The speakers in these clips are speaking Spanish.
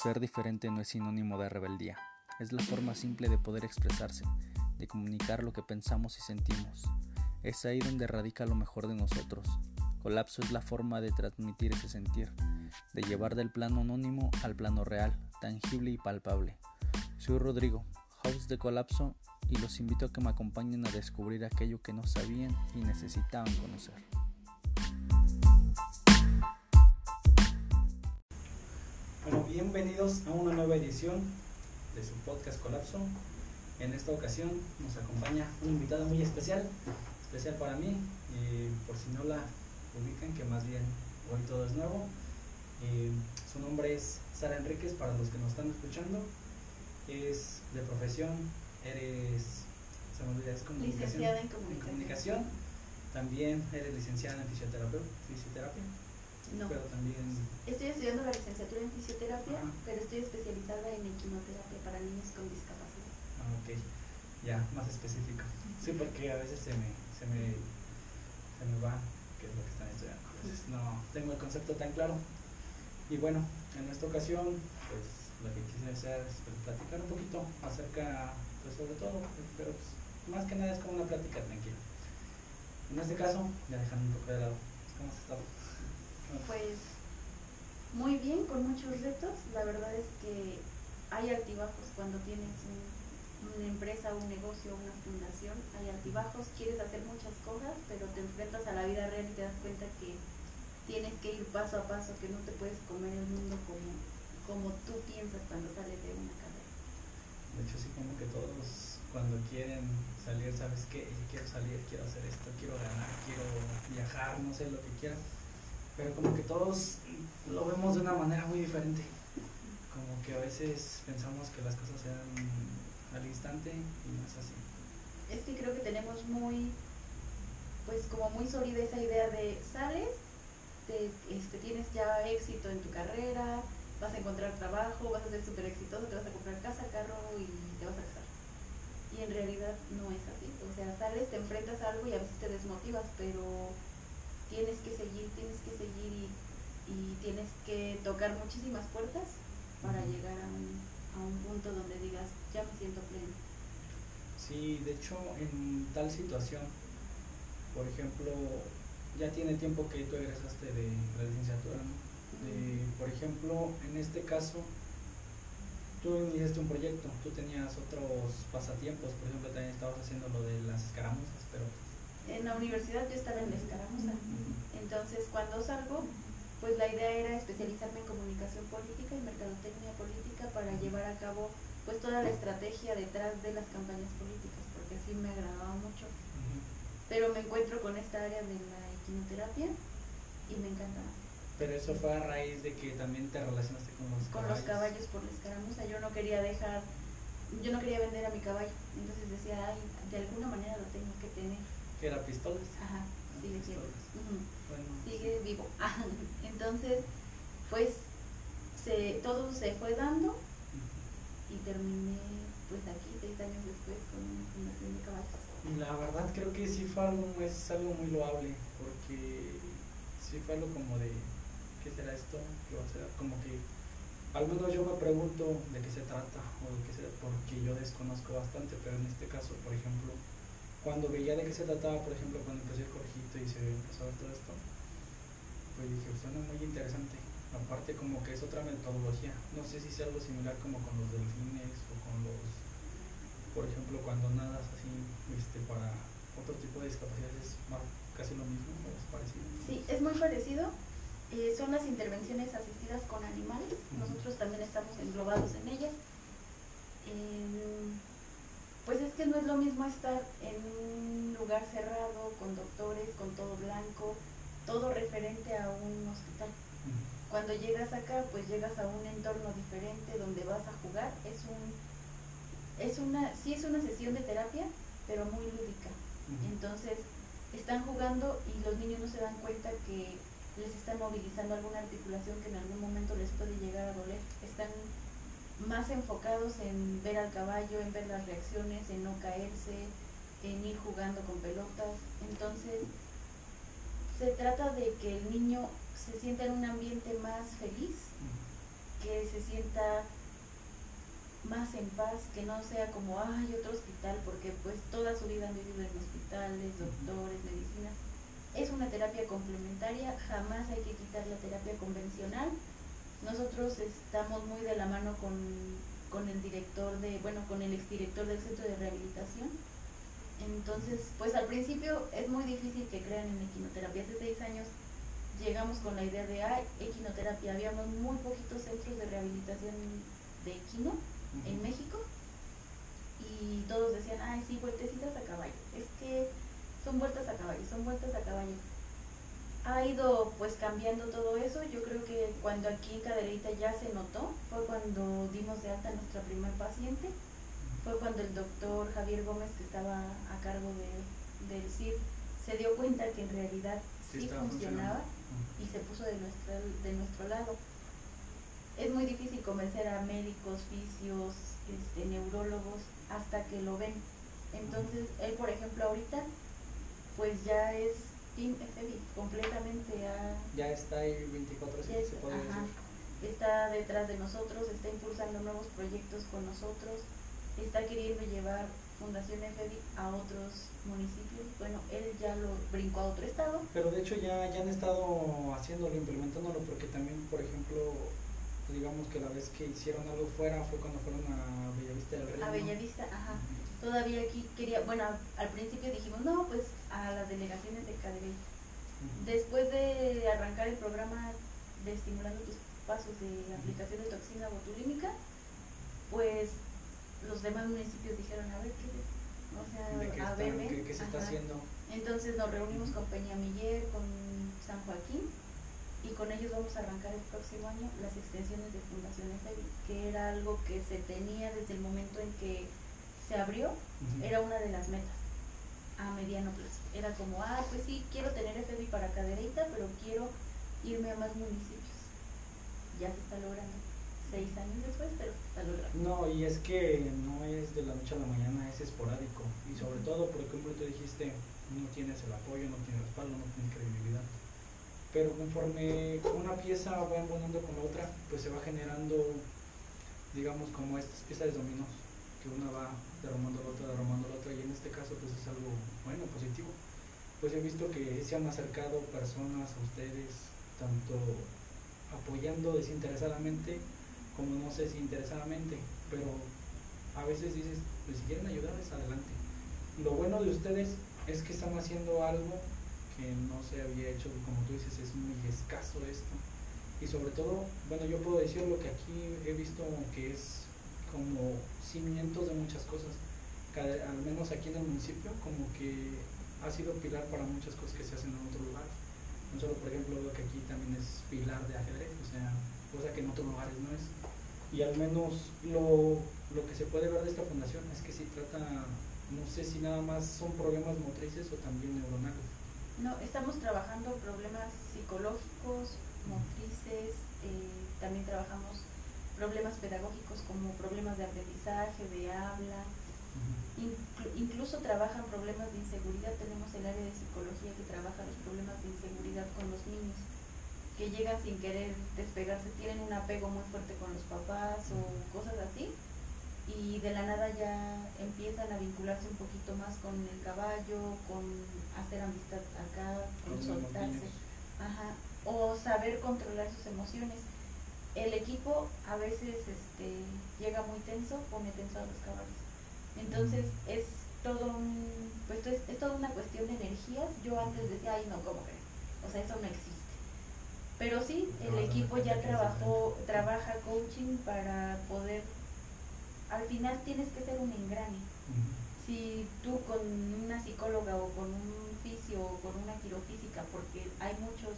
Ser diferente no es sinónimo de rebeldía, es la forma simple de poder expresarse, de comunicar lo que pensamos y sentimos. Es ahí donde radica lo mejor de nosotros. Colapso es la forma de transmitir ese sentir, de llevar del plano anónimo al plano real, tangible y palpable. Soy Rodrigo, host de Colapso, y los invito a que me acompañen a descubrir aquello que no sabían y necesitaban conocer. Bienvenidos a una nueva edición de su podcast Colapso. En esta ocasión nos acompaña un invitado muy especial, especial para mí, y por si no la ubican, que más bien hoy todo es nuevo. Y su nombre es Sara Enríquez, para los que nos están escuchando. Es de profesión, eres, se me olvida, es comunicación. Licenciada en comunicación. comunicación. También eres licenciada en fisioterapia. fisioterapia No. Pero también Estoy estudiando la licenciatura en fisioterapia, Ajá. pero estoy especializada en equinoterapia para niños con discapacidad. Ah, ok, ya, más específico. Sí, porque a veces se me, se me, se me va qué es lo que están estudiando. A veces no tengo el concepto tan claro. Y bueno, en esta ocasión, pues lo que quise hacer es pues, platicar un poquito acerca, pues sobre todo, pero pues, más que nada es como una plática tranquila. En este caso, ya dejando un poco de lado, ¿cómo has estado? Pues muy bien, con muchos retos. La verdad es que hay altibajos cuando tienes un- una empresa, un negocio, una fundación. Hay altibajos, quieres hacer muchas cosas, pero te enfrentas a la vida real y te das cuenta que tienes que ir paso a paso, que no te puedes comer el mundo como, como tú piensas cuando sales de una carrera. De hecho, sí, como que todos cuando quieren salir, ¿sabes qué? Quiero salir, quiero hacer esto, quiero ganar, quiero viajar, no sé lo que quieran. Pero como que todos lo vemos de una manera muy diferente. Como que a veces pensamos que las cosas se dan al instante y no es así. Es que creo que tenemos muy, pues como muy sólida esa idea de sales, te, este, tienes ya éxito en tu carrera, vas a encontrar trabajo, vas a ser súper exitoso, te vas a comprar casa, carro y te vas a casar. Y en realidad no es así. O sea, sales, te enfrentas a algo y a veces te desmotivas, pero tienes que seguir, tienes que seguir y, y tienes que tocar muchísimas puertas para llegar a un, a un punto donde digas, ya me siento pleno. Sí, de hecho, en tal situación, por ejemplo, ya tiene tiempo que tú egresaste de la licenciatura, ¿no? De, por ejemplo, en este caso, tú iniciaste un proyecto, tú tenías otros pasatiempos, por ejemplo, también estabas haciendo lo de las escaramuzas, pero... En la universidad yo estaba en la escaramuza. Entonces, cuando salgo, pues la idea era especializarme en comunicación política y mercadotecnia política para llevar a cabo pues toda la estrategia detrás de las campañas políticas, porque así me agradaba mucho. Pero me encuentro con esta área de la equinoterapia y me encanta más. Pero eso fue a raíz de que también te relacionaste con los Con los caballos por la escaramuza, yo no quería dejar, yo no quería vender a mi caballo, entonces decía, ay, de alguna manera lo tengo que tener. Que era pistolas. Ajá, sigue siendo. Bueno, sigue vivo. Entonces, pues se, todo se fue dando y terminé pues aquí seis años después con una fundación de caballos. Y la verdad creo que sí fue algo, es algo muy loable, porque sí fue algo como de, ¿qué será esto? ¿Qué va a ser? Como que, al menos yo me pregunto de qué se trata, o de qué será, porque yo desconozco bastante, pero en este caso, por ejemplo, cuando veía de qué se trataba, por ejemplo, cuando empecé el corjito y se empezó todo esto, pues dije, suena muy interesante. Aparte como que es otra metodología, no sé si sea algo similar como con los delfines o con los por ejemplo, cuando nadas así este, para otro tipo de discapacidades, es más- casi lo mismo o es parecido. Sí, es muy parecido. eh, son las intervenciones asistidas con animales. Nosotros también estamos englobados en ellas. Em, pues es que no es lo mismo estar en un lugar cerrado, con doctores, con todo blanco, todo referente a un hospital. Cuando llegas acá, pues llegas a un entorno diferente donde vas a jugar. Es un, es una, sí es una sesión de terapia, pero muy lúdica. Entonces están jugando y los niños no se dan cuenta que les están movilizando alguna articulación que en algún momento les puede llegar a doler. Están más enfocados en ver al caballo, en ver las reacciones, en no caerse, en ir jugando con pelotas. Entonces, se trata de que el niño se sienta en un ambiente más feliz, que se sienta más en paz, que no sea como, ay, otro hospital, porque pues toda su vida han vivido en hospitales, doctores, medicinas. Es una terapia complementaria, jamás hay que quitar la terapia convencional. Nosotros estamos muy de la mano con, con el director de, bueno, con el exdirector del centro de rehabilitación. Entonces, pues al principio es muy difícil que crean en equinoterapia. Hace seis años llegamos con la idea de, ay, equinoterapia. Habíamos muy poquitos centros de rehabilitación de equino en México y todos decían, ay, sí, vueltecitas a caballo. Es que son vueltas a caballo, son vueltas a caballo. Ha ido pues cambiando todo eso. Yo creo que cuando aquí en Cadereyta ya se notó, fue cuando dimos de alta a nuestra primer paciente. Fue cuando el doctor Javier Gómez, que estaba a cargo de, del CIR, se dio cuenta que en realidad sí, funcionaba y se puso de, nuestra, de nuestro lado es muy difícil convencer a médicos, fisios, este, neurólogos hasta que lo ven. Entonces, él, por ejemplo, ahorita, pues ya es Team FBI, completamente Ya está ahí 24 se puede decir. Está detrás de nosotros, está impulsando nuevos proyectos con nosotros, está queriendo llevar Fundación FBI a otros municipios. Bueno, él ya lo brincó a otro estado. Pero de hecho ya, ya han estado haciéndolo, implementándolo, porque también, por ejemplo, digamos que la vez que hicieron algo fuera fue cuando fueron a Bellavista del Rey. A Bellavista, ajá. Todavía aquí quería, bueno, al principio dijimos, no, pues a las delegaciones de Cadrey. Después de arrancar el programa de estimulando tus pasos de aplicación de toxina botulínica, pues los demás municipios dijeron, a ver qué es, o sea, a ver, ¿qué, se está haciendo? Entonces nos reunimos con Peña Miller, con San Joaquín, y con ellos vamos a arrancar el próximo año las extensiones de Fundación FEBI, que era algo que se tenía desde el momento en que se abrió, era una de las metas a mediano plazo. Era como, ah, pues sí, quiero tener FEBI para Cadereyta, pero quiero irme a más municipios. Ya se está logrando. Seis años después, pero se está logrando. No, y es que no es de la noche a la mañana, es esporádico. Y sobre todo, porque como tú dijiste, no tienes el apoyo, no tienes respaldo, no tienes credibilidad pero conforme una pieza va embonando con la otra, pues se va generando, digamos, como estas piezas de dominos, que una va derramando la otra, derramando la otra, y en este caso pues es algo bueno, positivo. Pues he visto que se han acercado personas a ustedes, tanto apoyando desinteresadamente, como no sé si interesadamente, pero a veces dices, pues si quieren ayudarles, adelante. Lo bueno de ustedes es que están haciendo algo que no se había hecho, como tú dices, es muy escaso esto. Y sobre todo, bueno, yo puedo decir lo que aquí he visto que es como cimientos de muchas cosas, al menos aquí en el municipio, como que ha sido pilar para muchas cosas que se hacen en otros lugares. No solo, por ejemplo, lo que aquí también es pilar de ajedrez, o sea, cosa que en otros lugares no es. Y al menos lo, lo que se puede ver de esta fundación es que si trata, no sé si nada más son problemas motrices o también neuronales. No, estamos trabajando problemas psicológicos, motrices, eh, también trabajamos problemas pedagógicos como problemas de aprendizaje, de habla, incluso trabajan problemas de inseguridad. Tenemos el área de psicología que trabaja los problemas de inseguridad con los niños, que llegan sin querer despegarse, tienen un apego muy fuerte con los papás o cosas así y de la nada ya empiezan a vincularse un poquito más con el caballo, con hacer amistad acá, con soltarse, ajá, o saber controlar sus emociones. El equipo a veces este, llega muy tenso, pone tenso a los caballos. Entonces es todo un, pues es, es toda una cuestión de energías. Yo antes decía, ay no, ¿cómo que? O sea, eso no existe. Pero sí, el equipo ya trabajó, trabaja coaching para poder al final tienes que ser un engrane. Si tú con una psicóloga o con un fisio o con una quirofísica, porque hay muchos,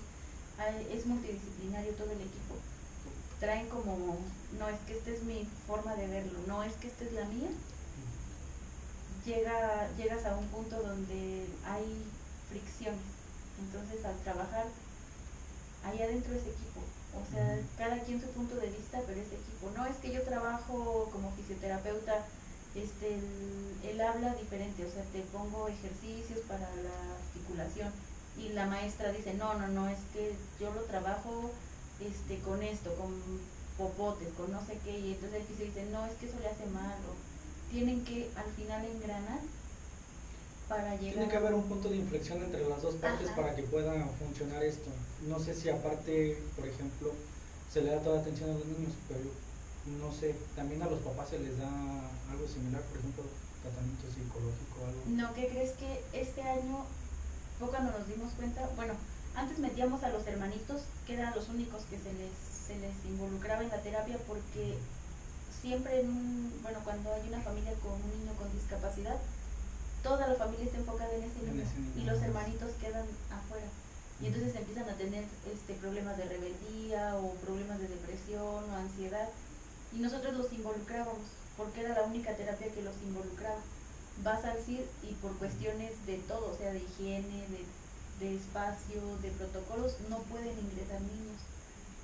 es multidisciplinario todo el equipo, traen como, no es que esta es mi forma de verlo, no es que esta es la mía, llega, llegas a un punto donde hay fricciones. Entonces al trabajar ahí adentro ese equipo, o sea, cada quien su punto de vista, pero ese equipo. No es que yo trabajo como fisioterapeuta, este, él, habla diferente, o sea, te pongo ejercicios para la articulación y la maestra dice, no, no, no, es que yo lo trabajo este, con esto, con popotes, con no sé qué, y entonces el fisio dice, no, es que eso le hace mal, o tienen que al final engranar para llegar. Tiene que haber un punto de inflexión entre las dos partes Ajá. para que pueda funcionar esto. No sé si aparte, por ejemplo, se le da toda atención a los niños, pero no sé, también a los papás se les da algo similar, por ejemplo, tratamiento psicológico o algo. No, ¿qué crees que este año cuando nos dimos cuenta? Bueno, antes metíamos a los hermanitos, que eran los únicos que se les, se les involucraba en la terapia, porque siempre, en un- bueno, cuando hay una familia con un niño con discapacidad, toda la familia está enfocada en ese niño y los hermanitos quedan afuera. Y entonces empiezan a tener este, problemas de rebeldía o problemas de depresión o ansiedad. Y nosotros los involucrábamos, porque era la única terapia que los involucraba. Vas al CIR y por cuestiones de todo, o sea, de higiene, de, de espacio, de protocolos, no pueden ingresar niños.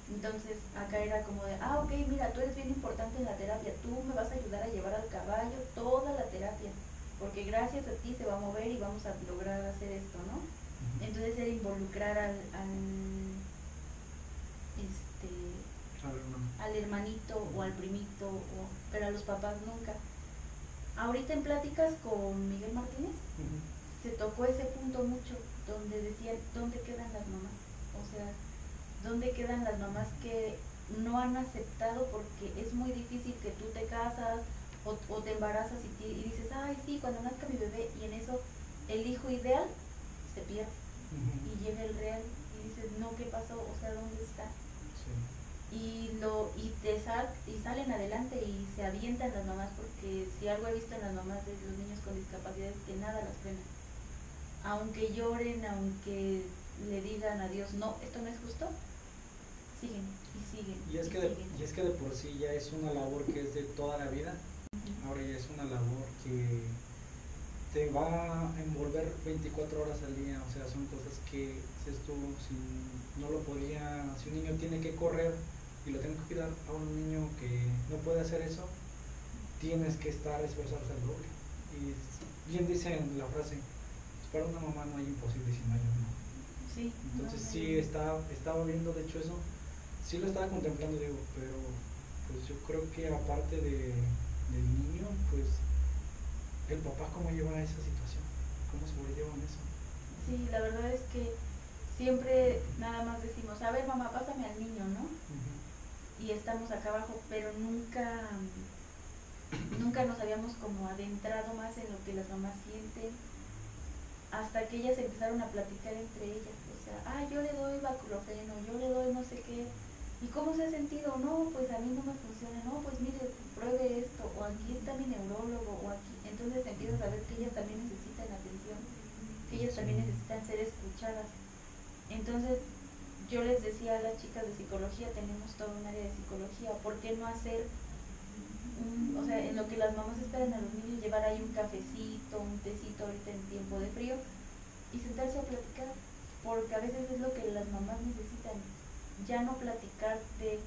Entonces acá era como de, ah, ok, mira, tú eres bien importante en la terapia, tú me vas a ayudar a llevar al caballo toda la terapia, porque gracias a ti se va a mover y vamos a lograr hacer esto, ¿no? Entonces era involucrar al, al, este, al hermanito o al primito, o, pero a los papás nunca. Ahorita en pláticas con Miguel Martínez se tocó ese punto mucho, donde decían, ¿dónde quedan las mamás? O sea, ¿dónde quedan las mamás que no han aceptado porque es muy difícil que tú te casas o, o te embarazas y, dices, ay, sí, cuando nazca mi bebé, y en eso el hijo ideal se pierde y llega el real y dices, no, ¿qué pasó? O sea, ¿dónde está? Sí. y lo y te sal, y salen adelante y se avientan las mamás porque si algo he visto en las mamás de los niños con discapacidad es que nada las frena aunque lloren aunque le digan a Dios no esto no es justo siguen y siguen Y es, y que de, y es que de por sí ya es una labor que es de toda la vida, ahora ya es una labor que te va a envolver 24 horas al día, o sea, son cosas que dices tú, si no lo podía, si un niño tiene que correr y lo tengo que cuidar a un niño que no puede hacer eso, tienes que estar esforzarse al doble. Y bien dicen la frase, "Pues para una mamá no hay imposible si no hay un no. sí no, no, sí, estaba, estaba viendo de hecho eso, sí lo estaba contemplando, digo, pero pues yo creo que aparte de, del niño, pues el papá cómo lleva esa situación, cómo sobrellevan eso. sí la verdad es que siempre nada más decimos a ver mamá pásame al niño no y estamos acá abajo, pero nunca, nunca nos habíamos como adentrado más en lo que las mamás sienten, hasta que ellas empezaron a platicar entre ellas, o sea, ah, yo le doy baclofeno, yo le doy no sé qué, ¿y cómo se ha sentido? No, pues a mí no me funciona, no, pues mire, pruebe esto, o aquí está mi neurólogo, o aquí, entonces empiezas a ver que ellas también necesitan atención, que ellas también necesitan ser escuchadas. Entonces, yo les decía a las chicas de psicología, tenemos todo un área de psicología, ¿por qué no hacer, un- o sea, en lo que las mamás esperan a los niños, llevar ahí un cafecito, un tecito ahorita en tiempo de frío y sentarse a platicar? Porque a veces es lo que las mamás necesitan, ya no platicar de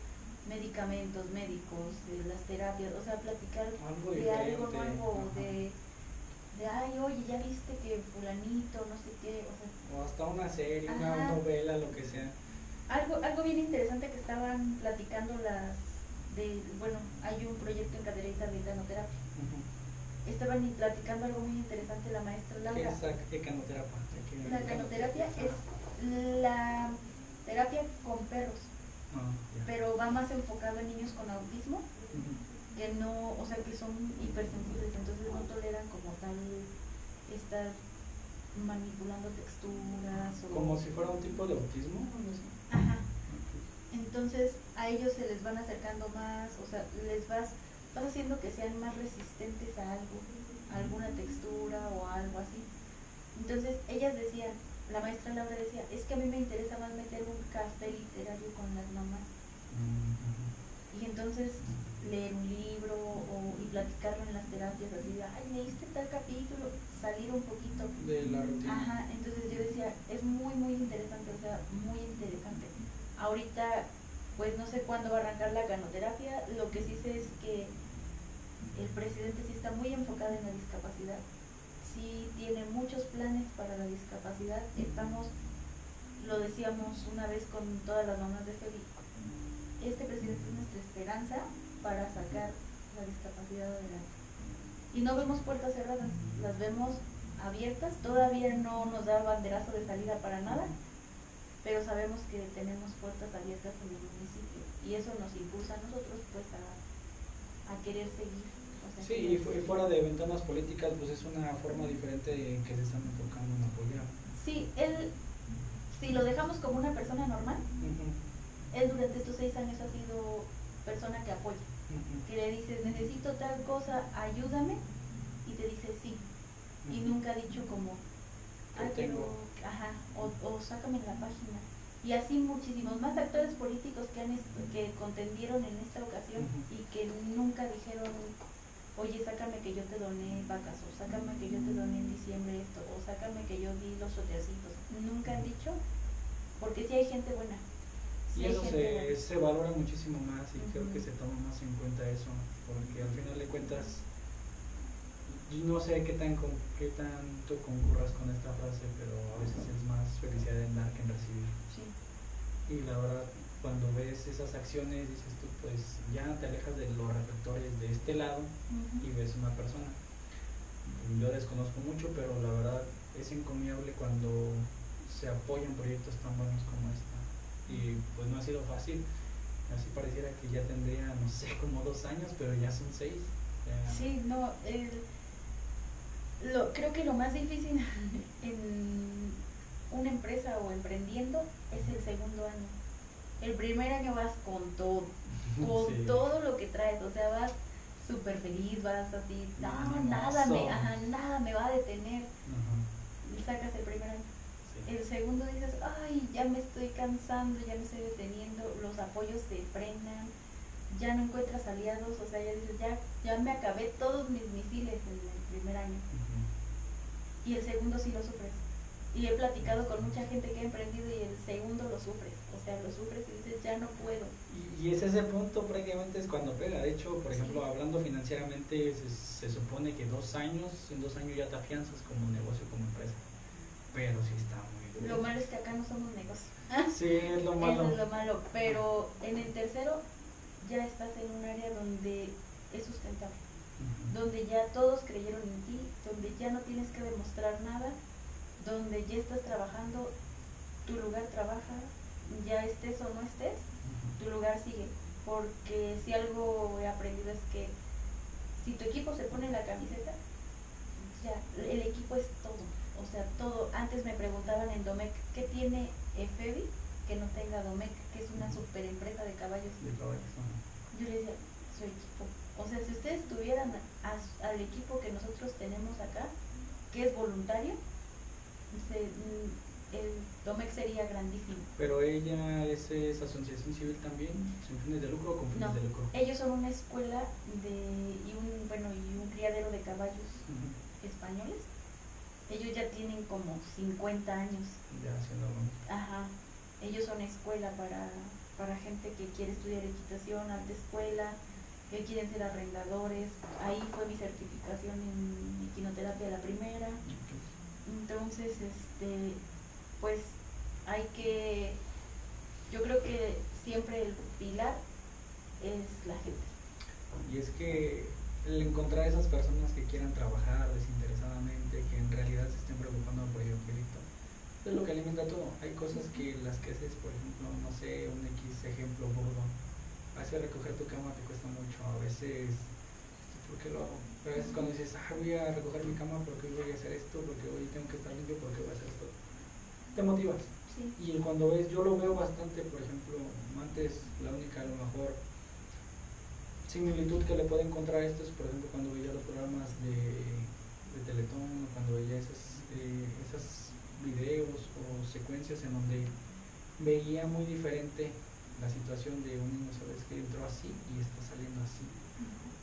medicamentos médicos, de las terapias, o sea, platicar Algo de algo nuevo, ajá. de, de, ay, oye, ya viste que fulanito, no sé qué, o sea, O hasta una serie, una novela, lo que sea. algo, algo bien interesante que estaban platicando las de, bueno, hay un proyecto en Cadereyta de canoterapia. Ujú. Estaban y platicando algo muy interesante la maestra ¿Qué Laura. es la ecanoterapia? Eque- La canoterapia es la terapia con perros, Ah, pero va más enfocado en niños con autismo que no, o sea, que son hipersensibles, entonces no toleran como tal estar manipulando texturas o Como si fuera un tipo de autismo, así. Ajá. Entonces a ellos se les van acercando más, o sea, les vas, vas haciendo que sean más resistentes a algo, a alguna textura o a algo así. Entonces ellas decían, la maestra Laura decía, es que a mí me interesa más meter un café literario con las mamás. Y entonces leer un libro o, y platicarlo en las terapias así de, ay, leíste tal capítulo, salir un poquito. De la rutina. Ajá, entonces yo decía, es muy, muy interesante, o sea, muy interesante. Ahorita, pues no sé cuándo va a arrancar la canoterapia, lo que sí sé es que el presidente sí está muy enfocado en la discapacidad, sí tiene muchos planes para la discapacidad, estamos, lo decíamos una vez con todas las mamás de Febi, este presidente es nuestra esperanza para sacar la discapacidad adelante. Y no vemos puertas cerradas, las vemos abiertas, todavía no nos da banderazo de salida para nada, pero sabemos que tenemos puertas abiertas en el municipio y eso nos impulsa a nosotros pues a, a querer seguir. sí, y, fuera de ventanas políticas pues es una forma diferente en que se están enfocando en apoyar. Sí, él, si lo dejamos como una persona normal, él durante estos seis años ha sido persona que apoya, que le dices necesito tal cosa, ayúdame y te dice sí y nunca ha dicho como, ah, pero, ajá, o, o sácame la página. Y así muchísimos más actores políticos que, han que contendieron en esta ocasión y que nunca dijeron, oye, sácame que yo te doné vacas, o sácame que yo te doné en diciembre esto, o sácame que yo di los soteacitos. Nunca han dicho, porque sí hay gente buena. y eso se, se, valora muchísimo más y creo que se toma más en cuenta eso, porque al final de cuentas no sé qué, tan, qué tanto concurras con esta frase, pero a veces es más felicidad en dar que en recibir. Y la verdad, cuando ves esas acciones, dices tú, pues ya te alejas de los reflectores de este lado y ves una persona. Yo desconozco mucho, pero la verdad es encomiable cuando se apoyan proyectos tan buenos como esta. Y pues no ha sido fácil. Así pareciera que ya tendría, no sé, como dos años, pero ya son seis. Sí, no, el lo, creo que lo más difícil en una empresa o emprendiendo es el segundo año. El primer año vas con todo, con todo lo que traes, o sea, vas súper feliz, vas así, no, nada me, nada me va a detener. Y sacas el primer año. El segundo dices, ay, ya me estoy cansando, ya me estoy deteniendo, los apoyos se frenan, ya no encuentras aliados, o sea, ya dices, ya, ya me acabé todos mis misiles en el primer año y el segundo sí lo sufres. Y he platicado con mucha gente que ha emprendido y el segundo lo sufres. O sea, lo sufres y dices, ya no puedo. Y, es ese punto prácticamente es cuando pega. De hecho, por ejemplo, hablando financieramente, se, supone que dos años, en dos años ya te afianzas como negocio, como empresa. Pero sí está muy duro. Lo malo es que acá no somos negocios. Sí, es lo malo. Eso es lo malo. Pero en el tercero ya estás en un área donde es sustentable donde ya todos creyeron en ti, donde ya no tienes que demostrar nada, donde ya estás trabajando, tu lugar trabaja, ya estés o no estés, tu lugar sigue. Porque si algo he aprendido es que si tu equipo se pone la camiseta, ya, el equipo es todo. O sea, todo. Antes me preguntaban en Domec, ¿qué tiene Efebi que no tenga Domec, que es una super empresa de caballos? Yo le decía, su equipo o sea, si ustedes tuvieran al equipo que nosotros tenemos acá, que es voluntario, mm, el DOMEC sería grandísimo. Pero ella es, asociación civil también, sin fines de lucro o con fines de lucro. Ellos son una escuela de y un bueno y un criadero de caballos españoles. Ellos ya tienen como 50 años. Ya haciendo Ajá. Ellos son escuela para para gente que quiere estudiar equitación, alta escuela, que quieren ser arrendadores. Ahí fue mi certificación en equinoterapia la primera. Entonces, este, pues hay que, yo creo que siempre el pilar es la gente. Y es que el encontrar esas personas que quieran trabajar desinteresadamente, que en realidad se estén preocupando por el proyecto, es lo que alimenta todo. Hay cosas que las que haces, por ejemplo, no sé, un X ejemplo burdo hacer recoger tu cama te cuesta mucho. A veces, ¿por qué lo hago? a veces cuando dices, ah, voy a recoger mi cama porque hoy voy a hacer esto, porque hoy tengo que estar limpio, porque voy a hacer esto, te motivas. Y cuando ves, yo lo veo bastante, por ejemplo, antes la única, a lo mejor, similitud que le puedo encontrar a esto es, por ejemplo, cuando veía los programas de, de Teletón, cuando veía esos eh, esas videos o secuencias en donde veía muy diferente la situación de un niño, sabes que entró así y está saliendo así.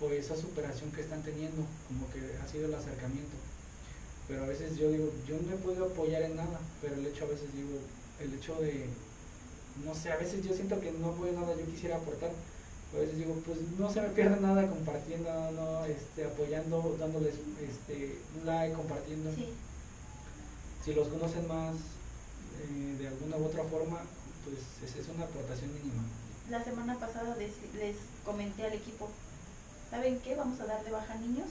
O esa superación que están teniendo, como que ha sido el acercamiento. Pero a veces yo digo, yo no he podido apoyar en nada, pero el hecho a veces digo, el hecho de, no sé, a veces yo siento que no puedo nada, yo quisiera aportar. A veces digo, pues no se me pierde nada compartiendo, no, este, apoyando, dándoles este, un like, compartiendo. Si los conocen más eh, de alguna u otra forma, pues es, una aportación mínima. la semana pasada les, les comenté al equipo, ¿saben qué? Vamos a dar de baja niños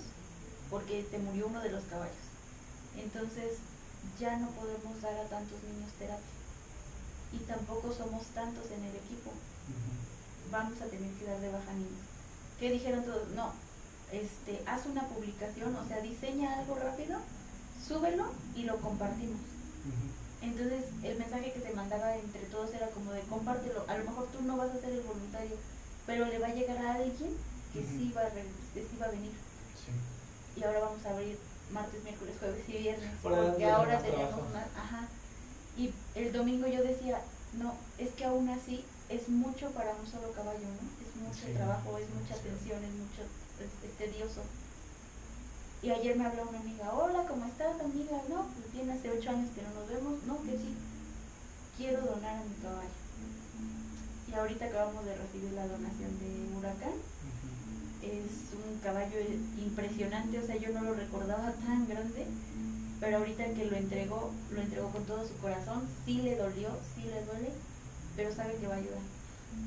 porque te murió uno de los caballos. Entonces ya no podemos dar a tantos niños terapia. Y tampoco somos tantos en el equipo. Vamos a tener que dar de baja niños. ¿Qué dijeron todos? No, este, haz una publicación, o sea, diseña algo rápido, súbelo y lo compartimos. Entonces el mensaje que se mandaba entre todos era como de compártelo. A lo mejor tú no vas a ser el voluntario, pero le va a llegar a alguien que sí, va a, que sí va a venir. Y ahora vamos a abrir martes, miércoles, jueves y viernes. porque ahora tenemos más. Ajá. Y el domingo yo decía, no, es que aún así es mucho para un solo caballo, ¿no? Es mucho trabajo, es mucha atención, es mucho, es, tedioso. Y ayer me habló una amiga, hola, ¿cómo estás, amiga? No, pues tiene hace ocho años que no nos vemos. No, que sí, quiero donar a mi caballo. Y ahorita acabamos de recibir la donación de Huracán es un caballo impresionante, o sea, yo no lo recordaba tan grande, pero ahorita que lo entregó, lo entregó con todo su corazón, sí le dolió, sí le duele, pero sabe que va a ayudar.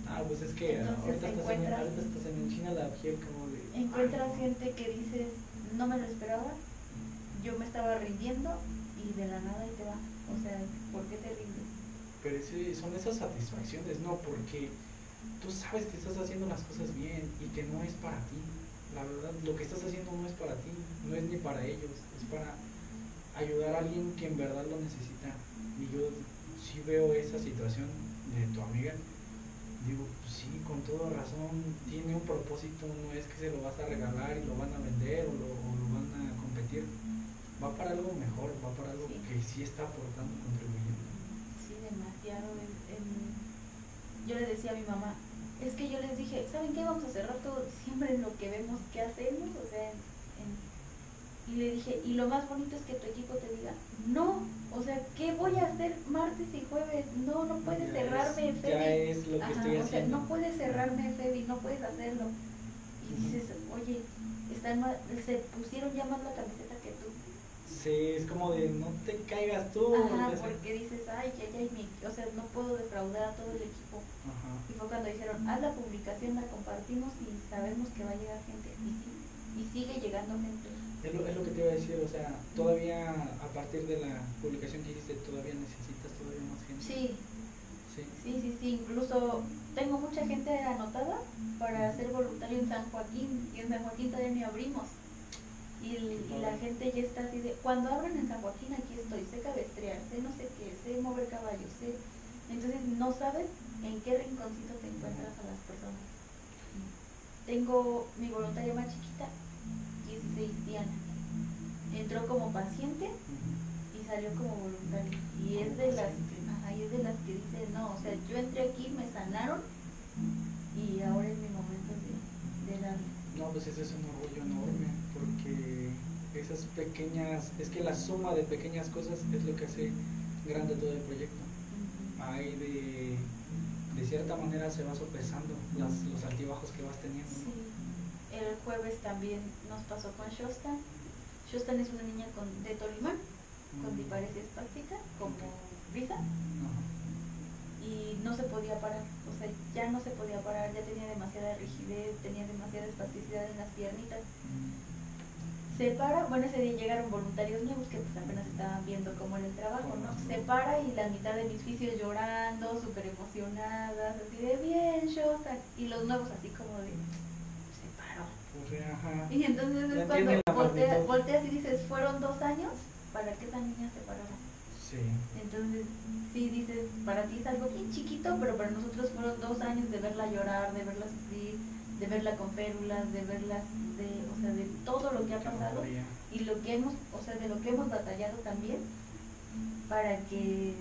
Ah, pues es que ahorita, estás en, en China la piel como de... Encuentras gente que dices, no me lo esperaba, yo me estaba rindiendo y de la nada y te va. O sea, ¿por qué te rindes? Pero sí, son esas satisfacciones, ¿no? Porque tú sabes que estás haciendo las cosas bien y que no es para ti. La verdad, lo que estás haciendo no es para ti, no es ni para ellos, es para ayudar a alguien que en verdad lo necesita. Y yo sí veo esa situación de tu amiga. Digo, sí, con toda razón, tiene un propósito, no es que se lo vas a regalar y lo van a vender o lo, van a competir. Va para algo mejor, va para algo que sí está aportando, contribuyendo. Sí, demasiado. yo le decía a mi mamá, es que yo les dije, ¿saben qué? Vamos a cerrar todo diciembre en lo que vemos qué hacemos, o sea, y le dije, y lo más bonito es que tu equipo te diga, no, o sea, ¿qué voy a hacer martes y jueves? No, no puedes cerrarme, Febi. Ya es lo que estoy o sea, no puedes cerrarme, Febi, no puedes hacerlo. Y dices, oye, están se pusieron ya más la camiseta que tú. Sí, es como de no te caigas tú. Ajá, porque dices, ay, ya, ya, mi, o sea, no puedo defraudar a todo el equipo. Ajá. Y fue cuando dijeron, haz la publicación, la compartimos y sabemos que va a llegar gente. Y, y sigue llegando gente. Es lo, es lo que te iba a decir, o sea, todavía a partir de la publicación que hiciste, todavía necesitas todavía más gente. Sí. Sí, sí, sí, sí. incluso tengo mucha gente anotada para ser voluntario en San Joaquín y en San Joaquín todavía ni abrimos. Y, la gente ya está así de, cuando abren en San Joaquín aquí estoy, sé cabestrear, sé no sé qué, sé mover caballos, sé... Entonces no sabes en qué rinconcito te encuentras a las personas. Tengo mi voluntaria más chiquita, 16 Diana. Entró como paciente y salió como voluntaria. Y es de las, ajá, es de las que dice, no, o sea, yo entré aquí, me sanaron y ahora es mi momento de, de darle. No, pues ese es un orgullo enorme, porque esas pequeñas, es que la suma de pequeñas cosas es lo que hace grande todo el proyecto. Hay de, de cierta manera se va sopesando las, los altibajos que vas teniendo. Sí. El jueves también nos pasó con Shostan. Shostan es una niña con, de Tolimán, con diparesia espástica, como Risa y no se podía parar, o sea, ya no se podía parar, ya tenía demasiada rigidez, tenía demasiada espasticidad en las piernitas. Se para, bueno, ese día llegaron voluntarios nuevos que pues apenas estaban viendo cómo era el trabajo, ¿no? Se para y la mitad de mis fisios llorando, súper emocionadas, así de bien, yo, y los nuevos así como de, y entonces es cuando volteas, volteas y dices, fueron dos años para que esa niña se parara. Entonces, sí dices, para ti es algo bien chiquito, pero para nosotros fueron dos años de verla llorar, de verla sufrir, de verla con férulas, de verla, de, o sea, de todo lo que ha pasado y lo que hemos, o sea, de lo que hemos batallado también para que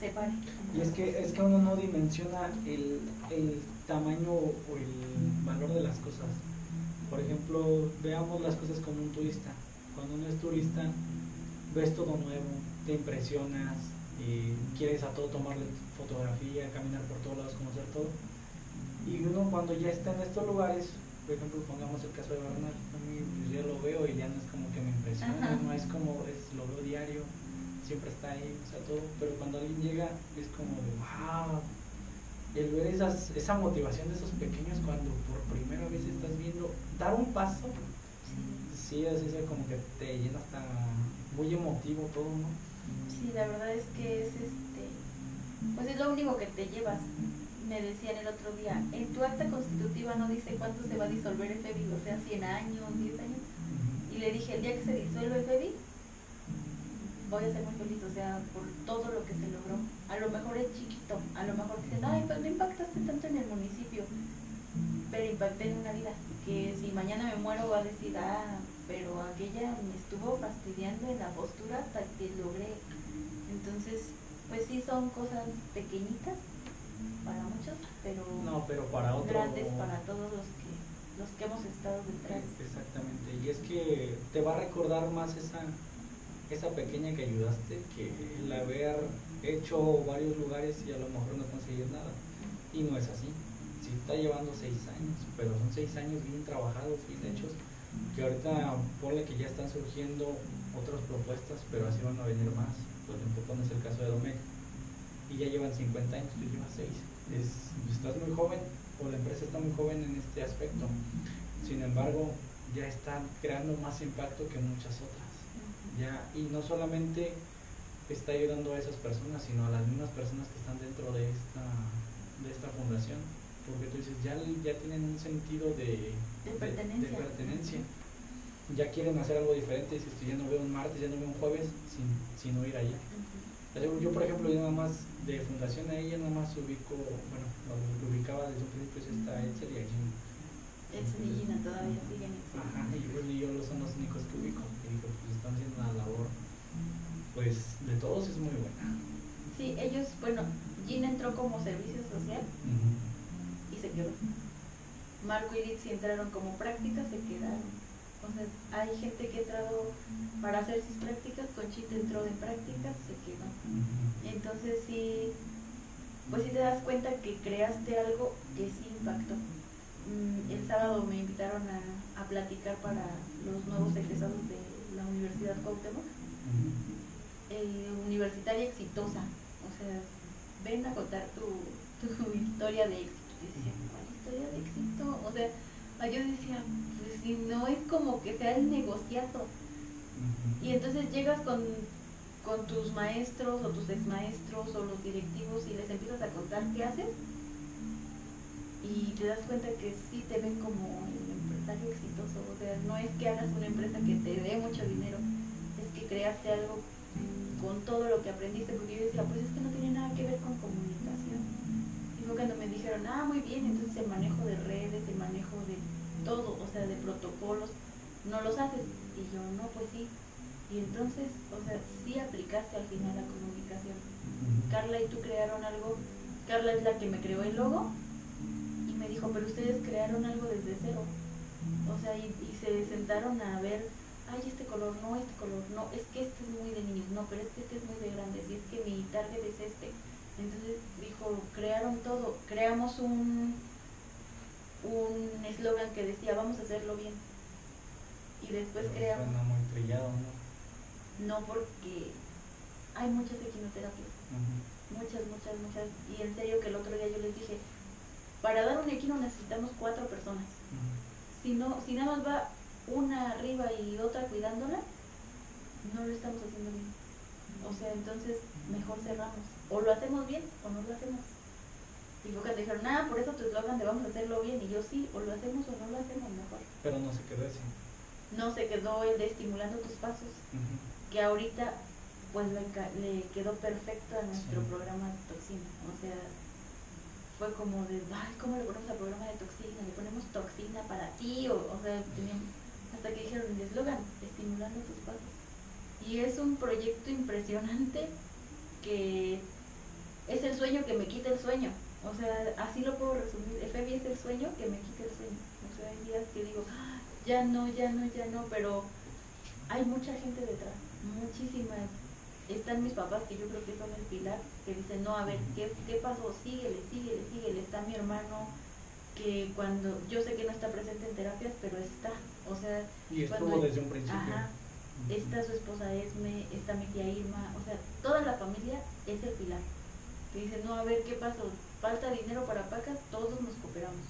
se pare. Y es que, es que uno no dimensiona el, el tamaño o el valor de las cosas. Por ejemplo, veamos las cosas como un turista. Cuando uno es turista, ves todo nuevo, te impresionas, y quieres a todo tomarle fotografía, caminar por todos lados, conocer todo. Y uno cuando ya está en estos lugares, por ejemplo, pongamos el caso de Bernal, a mí pues, ya lo veo y ya no es como que me impresiona, no es como, es, lo veo diario, siempre está ahí, o sea, todo, pero cuando alguien llega es como de, wow, el ver esas, esa motivación de esos pequeños cuando por primera vez estás viendo dar un paso, sí, así es como que te llena hasta muy emotivo todo, ¿no? Sí, la verdad es que es este, pues es lo único que te llevas. Me decían el otro día, en tu acta constitutiva no dice cuánto se va a disolver el FEBI, o sea, 100 años, 10 años. Y le dije, el día que se disuelve el FEBI, voy a ser muy feliz, o sea, por todo lo que se logró. A lo mejor es chiquito, a lo mejor dicen, ay, pues no impactaste tanto en el municipio, pero impacté en una vida, que si mañana me muero va a decir, ah, pero aquella me estuvo fastidiando en la postura hasta que logré. Entonces, pues sí son cosas pequeñitas para muchos, pero, no, pero para otros, grandes para todos los que los que hemos estado detrás. Exactamente, y es que te va a recordar más esa esa pequeña que ayudaste que el haber hecho varios lugares y a lo mejor no conseguir nada. Y no es así. Sí está llevando seis años, pero son seis años bien trabajados, bien hechos, que ahorita ponle que ya están surgiendo otras propuestas, pero así van a venir más. Por ejemplo, pones el caso de Domecq y ya llevan 50 años, tú llevas seis. estás muy joven o la empresa está muy joven en este aspecto. Sin embargo, ya están creando más impacto que muchas otras. ¿ya? Y no solamente está ayudando a esas personas, sino a las mismas personas que están dentro de esta, de esta fundación, porque tú dices, ya, ya tienen un sentido de, de, pertenencia. de, pertenencia. Ya quieren hacer algo diferente, dices, ya no veo un martes, ya no veo un jueves, sin, sin no ir allá. Yo, por ejemplo, yo nada más de fundación a ella, nada más ubico, bueno, lo, ubicaba desde un principio, pues está Edsel y allí. Edsel y Gina todavía siguen. Ajá, y yo, yo son los únicos que ubico están haciendo una labor, pues de todos es muy buena. Sí, ellos, bueno, Gina entró como servicio social y se quedó. Marco y Litsi entraron como prácticas, se quedaron. Entonces, hay gente que ha entrado para hacer sus prácticas, Conchita entró de prácticas, se quedó. Entonces, sí, pues sí te das cuenta que creaste algo que sí impactó. Mm, el sábado me invitaron a, a platicar para los nuevos egresados de la Universidad Cuauhtémoc, eh, universitaria exitosa, o sea, ven a contar tu, tu historia de éxito. decía, ¿cuál historia de éxito? O sea, yo decía, pues si no es como que sea el negociazo. Y entonces llegas con, con tus maestros o tus exmaestros o los directivos y les empiezas a contar qué haces y te das cuenta que sí te ven como exitoso. O sea, no es que hagas una empresa que te dé mucho dinero, es que creaste algo con todo lo que aprendiste, porque yo decía, pues es que no tiene nada que ver con comunicación. Y fue cuando me dijeron, ah, muy bien, entonces el manejo de redes, el manejo de todo, o sea, de protocolos, no los haces. Y yo, no, pues sí. Y entonces, o sea, sí aplicaste al final la comunicación. Carla y tú crearon algo, Carla es la que me creó el logo, y me dijo, pero ustedes crearon algo desde cero. O sea, y, se sentaron a ver, ay, este color, no, este color, no, es que este es muy de niños, no, pero es que este es muy de grandes, y es que mi target es este. Entonces dijo, crearon todo, creamos un un eslogan que decía, vamos a hacerlo bien. Y después creamos... muy trillado, ¿no? No, porque hay muchas equinoterapias. Muchas, muchas, muchas. Y en serio que el otro día yo les dije, para dar un equino necesitamos cuatro personas si no, si nada más va una arriba y otra cuidándola, no lo estamos haciendo bien. O sea, entonces mejor cerramos. O lo hacemos bien o no lo hacemos. Y cuando dijeron, ah, por eso tu eslogan de vamos a hacerlo bien. Y yo sí, o lo hacemos o no lo hacemos mejor. Pero no se quedó así. No se quedó el de estimulando tus pasos. Que ahorita, pues le, quedó perfecto a nuestro programa de toxina. O sea, fue como de, ay, ¿cómo le ponemos al programa de toxina? Le ponemos toxina para ti, o, o sea, hasta que dijeron el eslogan, estimulando tus pasos. Y es un proyecto impresionante que es el sueño que me quita el sueño. O sea, así lo puedo resumir. FB es el sueño que me quita el sueño. O sea, hay días que digo, ah, ya no, ya no, ya no, pero hay mucha gente detrás, muchísima están mis papás, que yo creo que son el pilar, que dicen, no, a ver, ¿qué, qué pasó? Síguele, síguele, síguele. Está mi hermano, que cuando, yo sé que no está presente en terapias, pero está. O sea, y estuvo desde un principio. Ajá, está su esposa Esme, está mi tía Irma, o sea, toda la familia es el pilar. Que dicen, no, a ver, ¿qué pasó? falta dinero para pacas, todos nos cooperamos.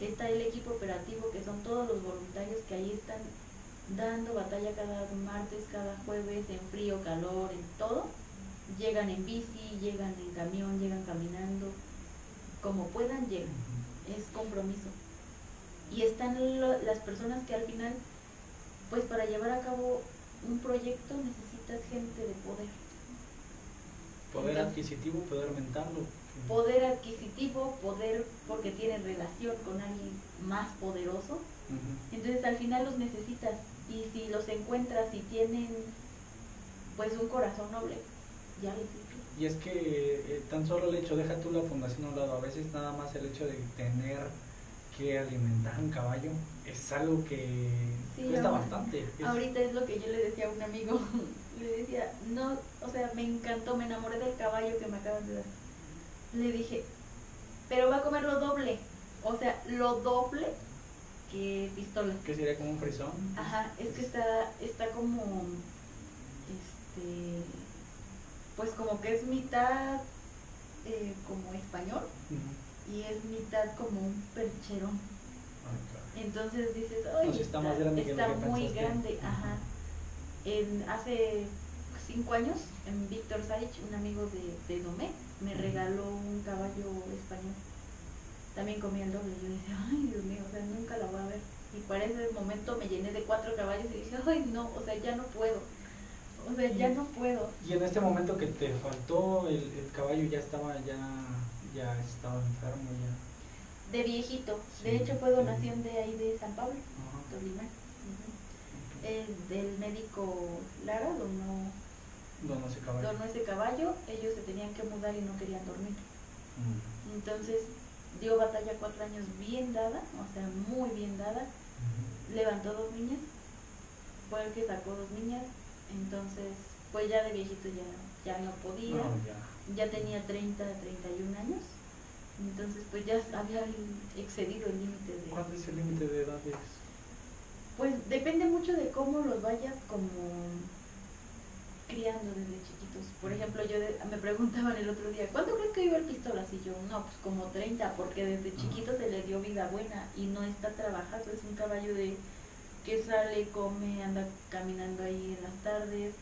Está el equipo operativo, que son todos los voluntarios que ahí están dando batalla cada martes, cada jueves, en frío, calor, en todo. Llegan en bici, llegan en camión, llegan caminando, como puedan, llegan. Es compromiso. Y están las personas que al final, pues para llevar a cabo un proyecto necesitas gente de poder. Poder adquisitivo, poder mental. Poder adquisitivo, poder porque tienen relación con alguien más poderoso. Entonces al final los necesitas y si los encuentras y tienen pues un corazón noble, ya les Y es que eh, tan solo el hecho, deja tú la fundación a un lado, a veces nada más el hecho de tener que alimentar un caballo es algo que cuesta bastante. Ahorita es lo que yo le decía a un amigo, le decía, no, o sea, me encantó, me enamoré del caballo que me acaban de dar. Le dije, pero va a comer lo doble, o sea, lo doble que pistola. ¿Qué sería como un frisón? Ajá, es que está, está como, este, pues como que es mitad eh, como español y es mitad como un percherón. Entonces dices, ay, está, muy grande, ajá. En, hace cinco años, en Víctor Saich, un amigo de, de Domé, me regaló un caballo español también comía el doble. Yo decía, ay Dios mío, o sea, nunca la voy a ver. Y para ese momento me llené de cuatro caballos y dije, ay no, o sea, ya no puedo. O sea, ya no puedo. Y en este momento que te faltó el, el caballo ya estaba, ya, ya estaba enfermo ya. De viejito. de hecho fue donación de ahí de San Pablo, Tolima. del médico Lara donó, donó, ese caballo. donó ese caballo. Ellos se tenían que mudar y no querían dormir. Entonces dio batalla cuatro años bien dada, o sea, muy bien dada. Levantó dos niñas, fue el que sacó dos niñas, entonces, pues ya de viejito ya, ya no podía, ya. tenía 30, 31 años, entonces pues ya había excedido el límite de... ¿Cuál es el límite de edades? Pues depende mucho de cómo los vayas como criando desde chiquitos. Por ejemplo, yo me preguntaban el otro día, ¿cuánto crees que vive el pistola? Y yo, no, pues como 30, porque desde chiquito se le dio vida buena y no está trabajando, es un caballo de que sale, come, anda caminando ahí en las tardes,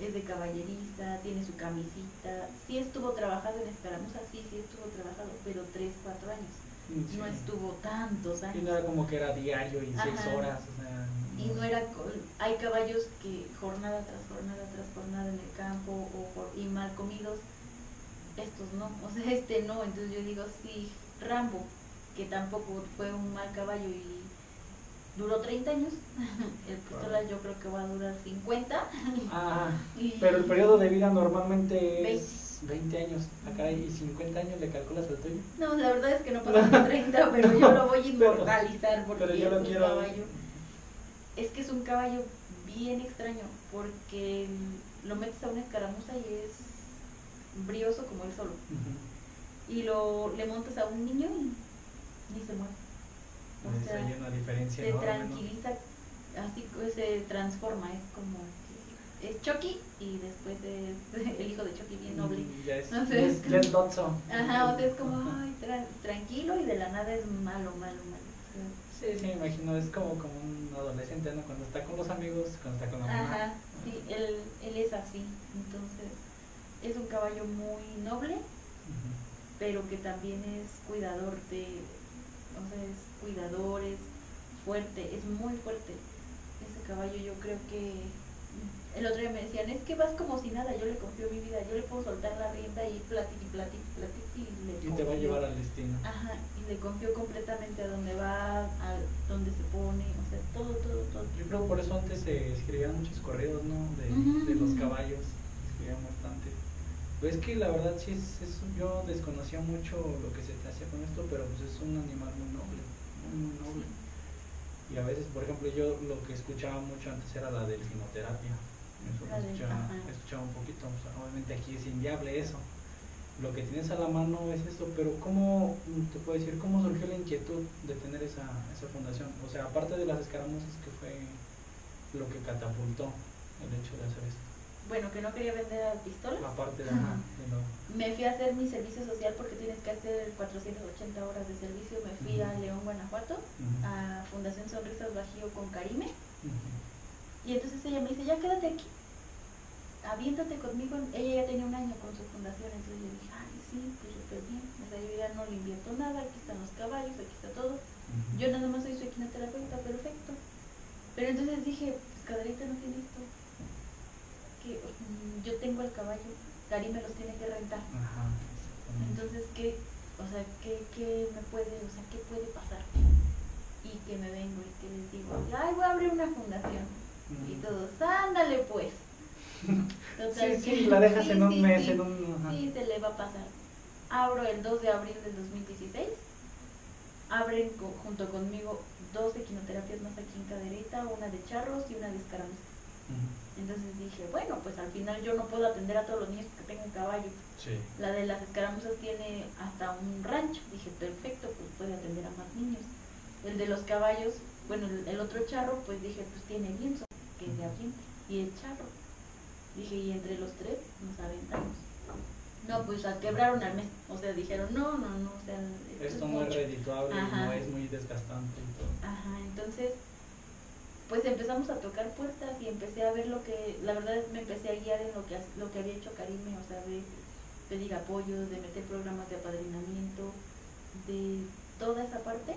es de caballerista, tiene su camisita, sí estuvo trabajando en escaramuza, sí, sí estuvo trabajando, pero 3, 4 años. No estuvo tantos años. Y no era como que era diario y 6 horas, o sea y no era hay caballos que jornada tras jornada tras jornada en el campo o y mal comidos estos no o sea este no entonces yo digo sí Rambo que tampoco fue un mal caballo y duró 30 años. El pistola yo creo que va a durar 50 ah, pero el periodo de vida normalmente es 20 años. Acá y 50 años le calculas el tuyo no la verdad es que no pasó 30 pero yo lo voy a inmortalizar porque pero yo lo quiero caballo. Es que es un caballo bien extraño porque lo metes a una escaramuza y es brioso como él solo. Y lo le montas a un niño y ni se muere. O sea, hay una diferencia se tranquiliza, así se transforma, es como es Chucky y después es el hijo de Chucky bien noble. Mm, ya es, es, ya es Ajá, o sea, es como ay, tranquilo y de la nada es malo, malo, malo. Sí, sí, me imagino, es como, como un adolescente, ¿no? Cuando está con los amigos, cuando está con la mamá. Ajá, sí, él, él es así, entonces es un caballo muy noble, pero que también es cuidador de, o sea, es cuidador, es fuerte, es muy fuerte. Ese caballo yo creo que el otro día me decían, es que vas como si nada, yo le confío mi vida, yo le puedo soltar la rienda y platico y platico y le Y te va a llevar al destino. Ajá, y le confío completamente a donde va, a donde se pone, o sea, todo, todo, todo. Yo creo por eso antes se escribían muchos correos, ¿no? De, de los caballos, escribían bastante. Pues es que la verdad sí, es, es, yo desconocía mucho lo que se te hacía con esto, pero pues es un animal muy noble, muy, noble. Y a veces, por ejemplo, yo lo que escuchaba mucho antes era la delfinoterapia eso escuchaba, un poquito, obviamente aquí es inviable eso. Lo que tienes a la mano es esto, pero ¿cómo, te puedo decir, cómo surgió la inquietud de tener esa, esa fundación? O sea, aparte de las escaramuzas, que fue lo que catapultó el hecho de hacer esto? Bueno, que no quería vender a pistola, Aparte de, ajá, lo- me fui a hacer mi servicio social porque tienes que hacer 480 horas de servicio. Me fui a. León, Guanajuato, a Fundación Sonrisas Bajío con Karime. Y entonces ella me dice, ya quédate aquí, aviéntate conmigo. Ella ya tenía un año con su fundación, entonces yo dije, ay, sí, pues súper bien. O sea, yo ya no le invierto nada, aquí están los caballos, aquí está todo. Yo nada más soy su equinoterapeuta, perfecto. Pero entonces dije, pues Caderita no tiene esto. Que mm, yo tengo el caballo, Cari me los tiene que rentar. Ajá. Entonces, ¿qué, o sea, ¿qué, qué me puede, o sea, qué puede pasar? Y que me vengo y que les digo, ay, voy a abrir una fundación. Y Ujú. todos, ándale pues. Total Sí, que- sí, la dejas sí, en un sí, mes, sí. en un... ajá. Sí, se le va a pasar. Abro el 2 de abril del 2016. Abren co- junto conmigo dos equinoterapias más aquí en Caderita, una de charros y una de escaramuza. Entonces dije, bueno, pues al final yo no puedo atender a todos los niños que tengan caballo. Sí. La de las escaramuzas tiene hasta un rancho. Dije, perfecto, pues puede atender a más niños. El de los caballos, bueno, el, otro charro, pues dije, pues tiene lienzo, que se aviente. Y el charro. Dije, y entre los tres nos aventamos. No, pues a quebraron al mes. O sea, dijeron, no, no, no, o sea, esto, Esto es no es redituable, Ajá. no es muy desgastante y todo. Ajá, entonces, pues empezamos a tocar puertas y empecé a ver lo que, la verdad me empecé a guiar en lo que, lo que había hecho Karime, o sea, de pedir apoyo, de meter programas de apadrinamiento, de toda esa parte,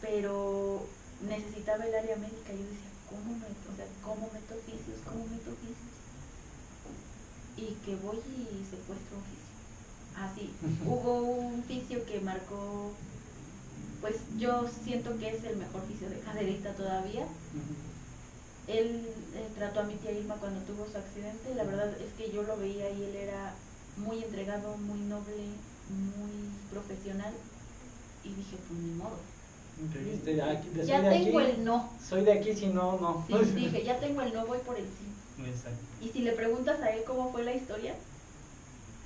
pero necesitaba el área médica, yo decía, ¿cómo meto, o sea, cómo meto oficios, cómo meto oficios? Y que voy y secuestro un fisio. Así, hubo un fisio que marcó pues yo siento que es el mejor fisio de caderita todavía. Ujú. Él, eh, trató a mi tía Irma cuando tuvo su accidente. La verdad es que yo lo veía y él era muy entregado, muy noble, muy profesional. Y dije, pues ni modo. Que dijiste, "Ah, aquí- de- Ya tengo aquí, el no. Soy de aquí, si no, no. Sí, dije, ya tengo el no, voy por el sí. Exacto. Y si le preguntas a él cómo fue la historia,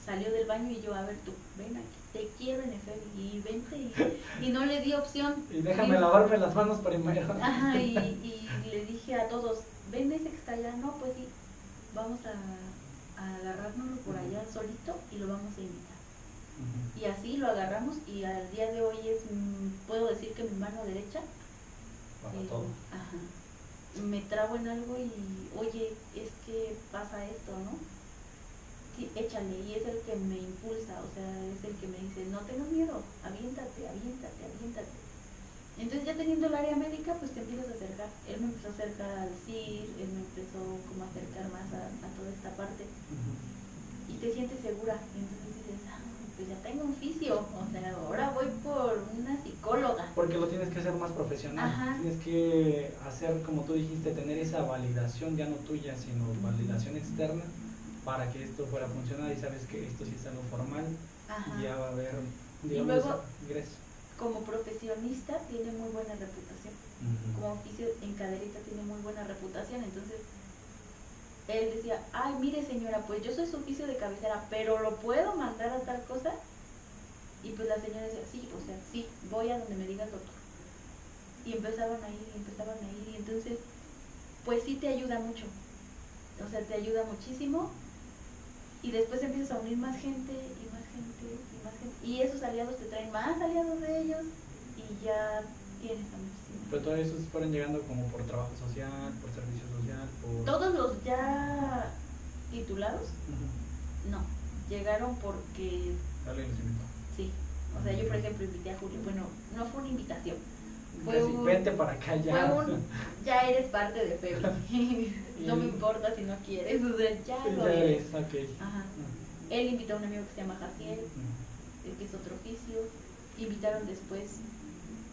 salió del baño y yo, a ver tú, ven aquí, te quiero en y vente. Y, y no le di opción. Y déjame lavarme las manos primero. Ajá, y, y le dije a todos, ven ese que está allá, no, pues sí, vamos a, a agarrárnoslo por allá solito y lo vamos a invitar. Y así lo agarramos y al día de hoy es, mm, puedo decir que mi mano derecha, Para eh, todo. ajá, me trabo en algo y, oye, es que pasa esto, ¿no? Sí, échale, y es el que me impulsa, o sea, es el que me dice, no tengas miedo, aviéntate, aviéntate, aviéntate. Entonces ya teniendo el área médica, pues te empiezas a acercar. Él me empezó a acercar al CIR, él me empezó como a acercar más a, a toda esta parte y te sientes segura. Y entonces dices, ah, pues ya tengo un fisio, o sea, ahora voy por una psicóloga. Porque lo tienes que hacer más profesional. Ajá. Tienes que hacer, como tú dijiste, tener esa validación ya no tuya, sino validación externa para que esto fuera a funcionar y sabes que esto sí es algo formal Ajá. y ya va a haber, Y digamos, luego- ingreso. Como profesionista tiene muy buena reputación. Como oficio en caderita tiene muy buena reputación, entonces él decía, ay, mire señora, pues yo soy su oficio de cabecera, pero lo puedo mandar a tal cosa. Y pues la señora decía, sí, o sea, sí, voy a donde me diga el doctor. Y empezaban a ir, y empezaban a ir, y entonces, pues sí te ayuda mucho. O sea, te ayuda muchísimo. Y después empiezas a unir más gente, y más gente, y más gente. Y esos aliados te traen más aliados de ellos, y ya tienes a muchísima Pero todos esos fueron llegando como por trabajo social, por servicio social, por... Todos los ya titulados, no, llegaron porque Alguien los invitó. sí. O sea, yo por ejemplo invité a Julio, bueno, no fue una invitación, fue un- vente para acá ya. fue un, ya eres parte de Febi, no me importa si no quieres, o sea, ya Sí, lo ya eres. eres, ok. Ajá. Ujú. Él invitó a un amigo que se llama Jaciel, eh, que es otro oficio, invitaron después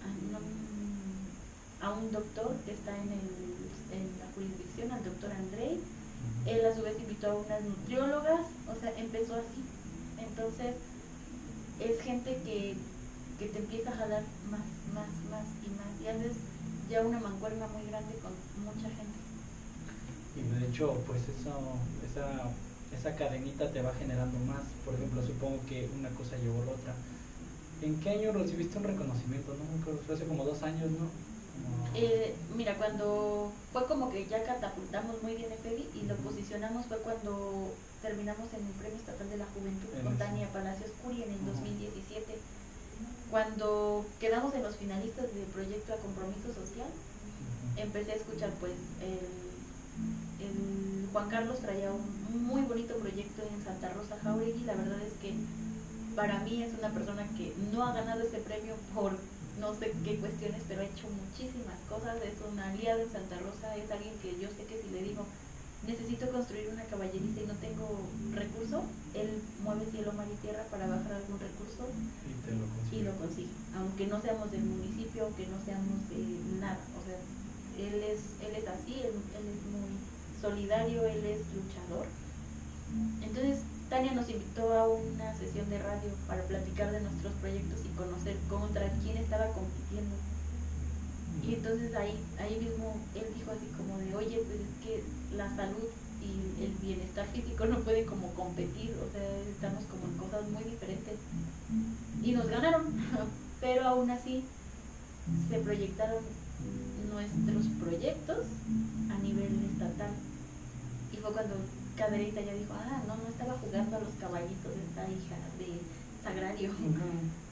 a, no- a un doctor que está en, el, en la jurisdicción, al doctor Andrei. Él a su vez invitó a unas nutriólogas, o sea, empezó así. Entonces, es gente que, que te empieza a jalar más, más, más y haces ya una mancuerna muy grande con mucha gente. Y de hecho, pues eso, esa, esa cadenita te va generando más. Por ejemplo, supongo que una cosa llevó a la otra. ¿En qué año recibiste un reconocimiento? No acuerdo, fue hace como dos años, ¿no? Eh, mira, cuando fue como que ya catapultamos muy bien FEDI y lo posicionamos fue cuando terminamos en el Premio Estatal de la Juventud con Tania Palacios Curi en el 2017. Cuando quedamos en los finalistas del proyecto a compromiso social, empecé a escuchar pues el, el Juan Carlos traía un muy bonito proyecto en Santa Rosa Jauregui, la verdad es que para mí es una persona que no ha ganado ese premio por no sé qué cuestiones, pero ha hecho muchísimas cosas, es una aliada en Santa Rosa, es alguien que yo sé que si le digo, necesito construir una caballeriza y no tengo recurso, él mueve cielo, mar y tierra para bajar algún recurso y, lo consigue. Aunque no seamos del municipio, aunque no seamos de nada, o sea, él es, él es así, él, él es muy solidario, él es luchador. Entonces, Tania nos invitó a una sesión de radio para platicar de nuestros proyectos y conocer contra quién estaba compitiendo. Y entonces ahí, ahí mismo él dijo así como de, oye, pues es que la salud y el bienestar físico no pueden como competir, o sea, estamos como en cosas muy diferentes. Y nos ganaron, pero aún así se proyectaron nuestros proyectos a nivel estatal. Y fue cuando Caderita ya dijo, ah, no, no estaba jugando a los caballitos esta hija de Sagrario.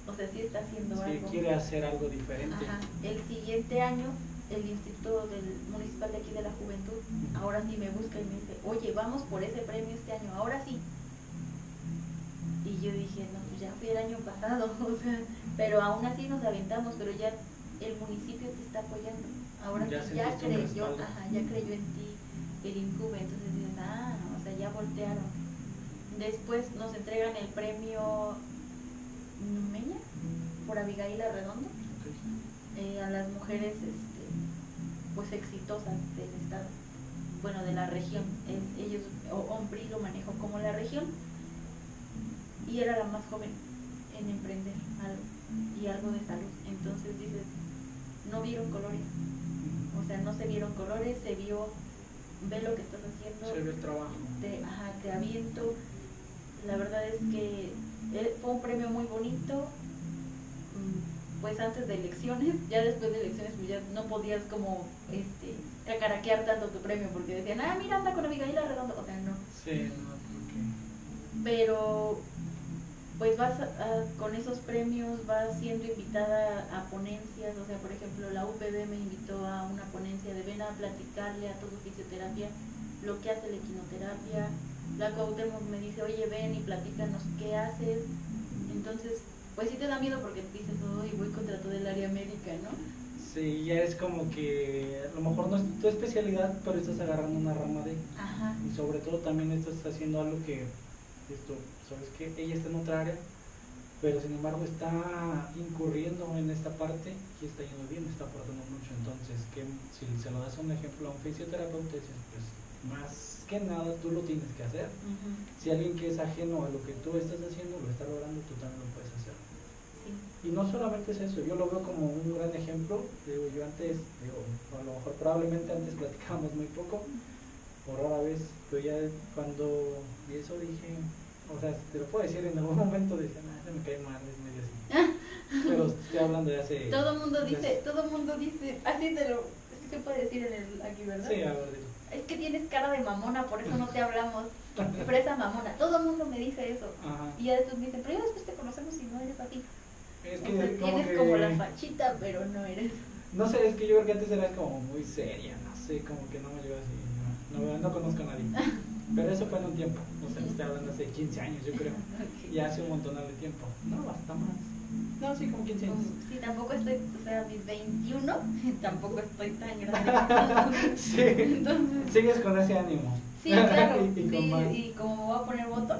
O sea, sí está haciendo sí, algo. quiere hacer algo diferente. El siguiente año, el Instituto del Municipal de aquí de la Juventud, ahora sí me busca y me dice, oye, vamos por ese premio este año, ahora sí. Y yo dije, no, pues ya fui el año pasado, o sea, pero aún así nos aventamos, pero ya el municipio te está apoyando. Ahora ya, sí, ya creyó, ajá, ya creyó en ti el INCUBE, entonces dices, ah, o sea, ya voltearon. Después nos entregan el premio Numeña por Abigail Arredondo eh, a las mujeres este, pues exitosas del estado, bueno, de la región. ellos, o Ombri lo manejó como la región y era la más joven en emprender algo y algo de salud. Entonces dices, no vieron colores, o sea, no se vieron colores, se vio, ve lo que estás haciendo. Se ve el trabajo. Te, ajá, te aviento. La verdad es que eh, fue un premio muy bonito, mm, pues antes de elecciones, ya después de elecciones pues ya no podías como este cacaraquear tanto tu premio porque decían, ah, mira, anda con Abigail Redondo, o sea, no. Sí, no, Pero pues vas con esos premios, vas siendo invitada a ponencias, o sea, por ejemplo, la UPB me invitó a una ponencia de ven a platicarle a todo fisioterapia lo que hace la equinoterapia, la Cuauhtémoc me dice, oye, ven y platícanos qué haces, entonces, pues sí te da miedo porque dices, y voy contra todo el área médica, ¿no? Sí, ya es como que a lo mejor no es tu especialidad, pero estás agarrando una rama de... Ajá. Y sobre todo también estás haciendo algo que esto, sabes que ella está en otra área, pero sin embargo está incurriendo en esta parte y está yendo bien, está aportando mucho. Entonces, que si se lo das un ejemplo a un fisioterapeuta, dices, pues más que nada tú lo tienes que hacer. Si alguien que es ajeno a lo que tú estás haciendo lo está logrando, tú también lo puedes hacer. Y no solamente es eso, yo lo veo como un gran ejemplo. Digo, yo antes, digo, a lo mejor probablemente antes platicábamos muy poco, por rara vez, pero ya cuando vi eso dije, o sea, te lo puedo decir en algún momento, decía, nada, se me cae mal, es medio así. pero estoy hablando de hace... Todo mundo dice, todo mundo dice, así te lo, se puede decir en el, aquí, ¿verdad? Sí, a ver, Es que tienes cara de mamona, por eso no te hablamos. Fresa mamona, todo el mundo me dice eso. Y ya después me dicen, pero ya después te conocemos y no eres así. Es que tienes como la fachita, pero no eres. No sé, es que yo creo que antes eras como muy seria, no sé, como que no me llevas así. No, no conozco a nadie. Pero eso fue en un tiempo, o sea, estoy hablando hace 15 años, yo creo. Y hace un montón de tiempo. No, basta más. No, sí, como 15 años. Sí, tampoco estoy, o sea, mis 21, tampoco estoy tan grande. sí, Entonces, sigues con ese ánimo. Sí, claro. y, sí, y como me voy a poner votos,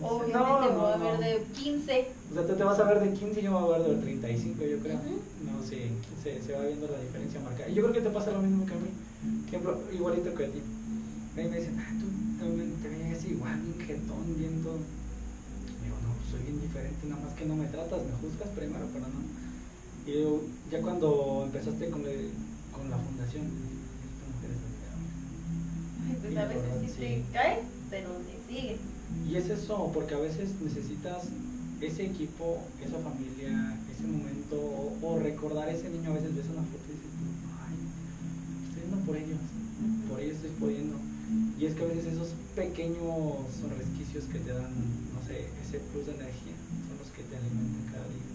obviamente no, me voy a ver de 15. O sea, tú te vas a ver de 15 y yo me voy a ver de 35, yo creo. No, sí, se, se va viendo la diferencia marcada. Y yo creo que te pasa lo mismo que a mí. Ejemplo, igualito que a ti Ahí me dicen, ah, tú te ves igual, bien jetón, bien todo. Diferente, nada más que no me tratas, me juzgas primero, pero no. Y yo, ya cuando empezaste con, con la fundación, esta mujer es Ay, pues a veces sí, te cae, pero te sigue. Y es eso, porque a veces necesitas ese equipo, esa familia, ese momento, o, recordar a ese niño, a veces ves una foto y dices, ay, estoy yendo por ellos, por ellos estoy pudiendo. Y es que a veces esos pequeños resquicios que te dan, no sé, ese plus de energía, son los que te alimentan cada día.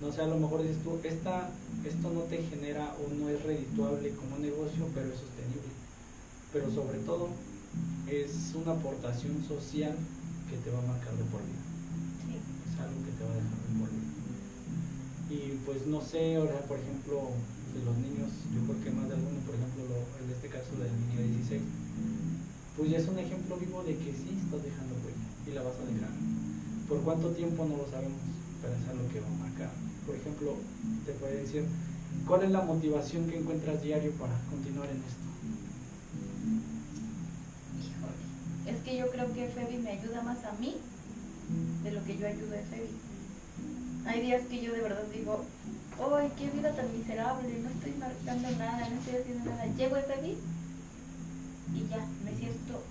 No sé, a lo mejor dices tú, esta, esto no te genera o no es redituable como negocio, pero es sostenible. Pero sobre todo, es una aportación social que te va a marcar de por vida algo que te va a dejar de Y pues no sé, ahora por ejemplo, de los niños, yo creo que más de alguno, por ejemplo, en este caso del niño de 16, pues ya es un ejemplo vivo de que sí estás dejando huella y la vas a dejar. Por cuánto tiempo no lo sabemos, pero es algo que va a marcar. Por ejemplo, te puede decir, ¿cuál es la motivación que encuentras diario para continuar en esto? es que yo creo que Febi me ayuda más a mí de lo que yo ayudo a Febi. Hay días que yo de verdad digo, ¡ay, qué vida tan miserable! No estoy marcando nada, no estoy haciendo nada. Llego a Febi y ya, me siento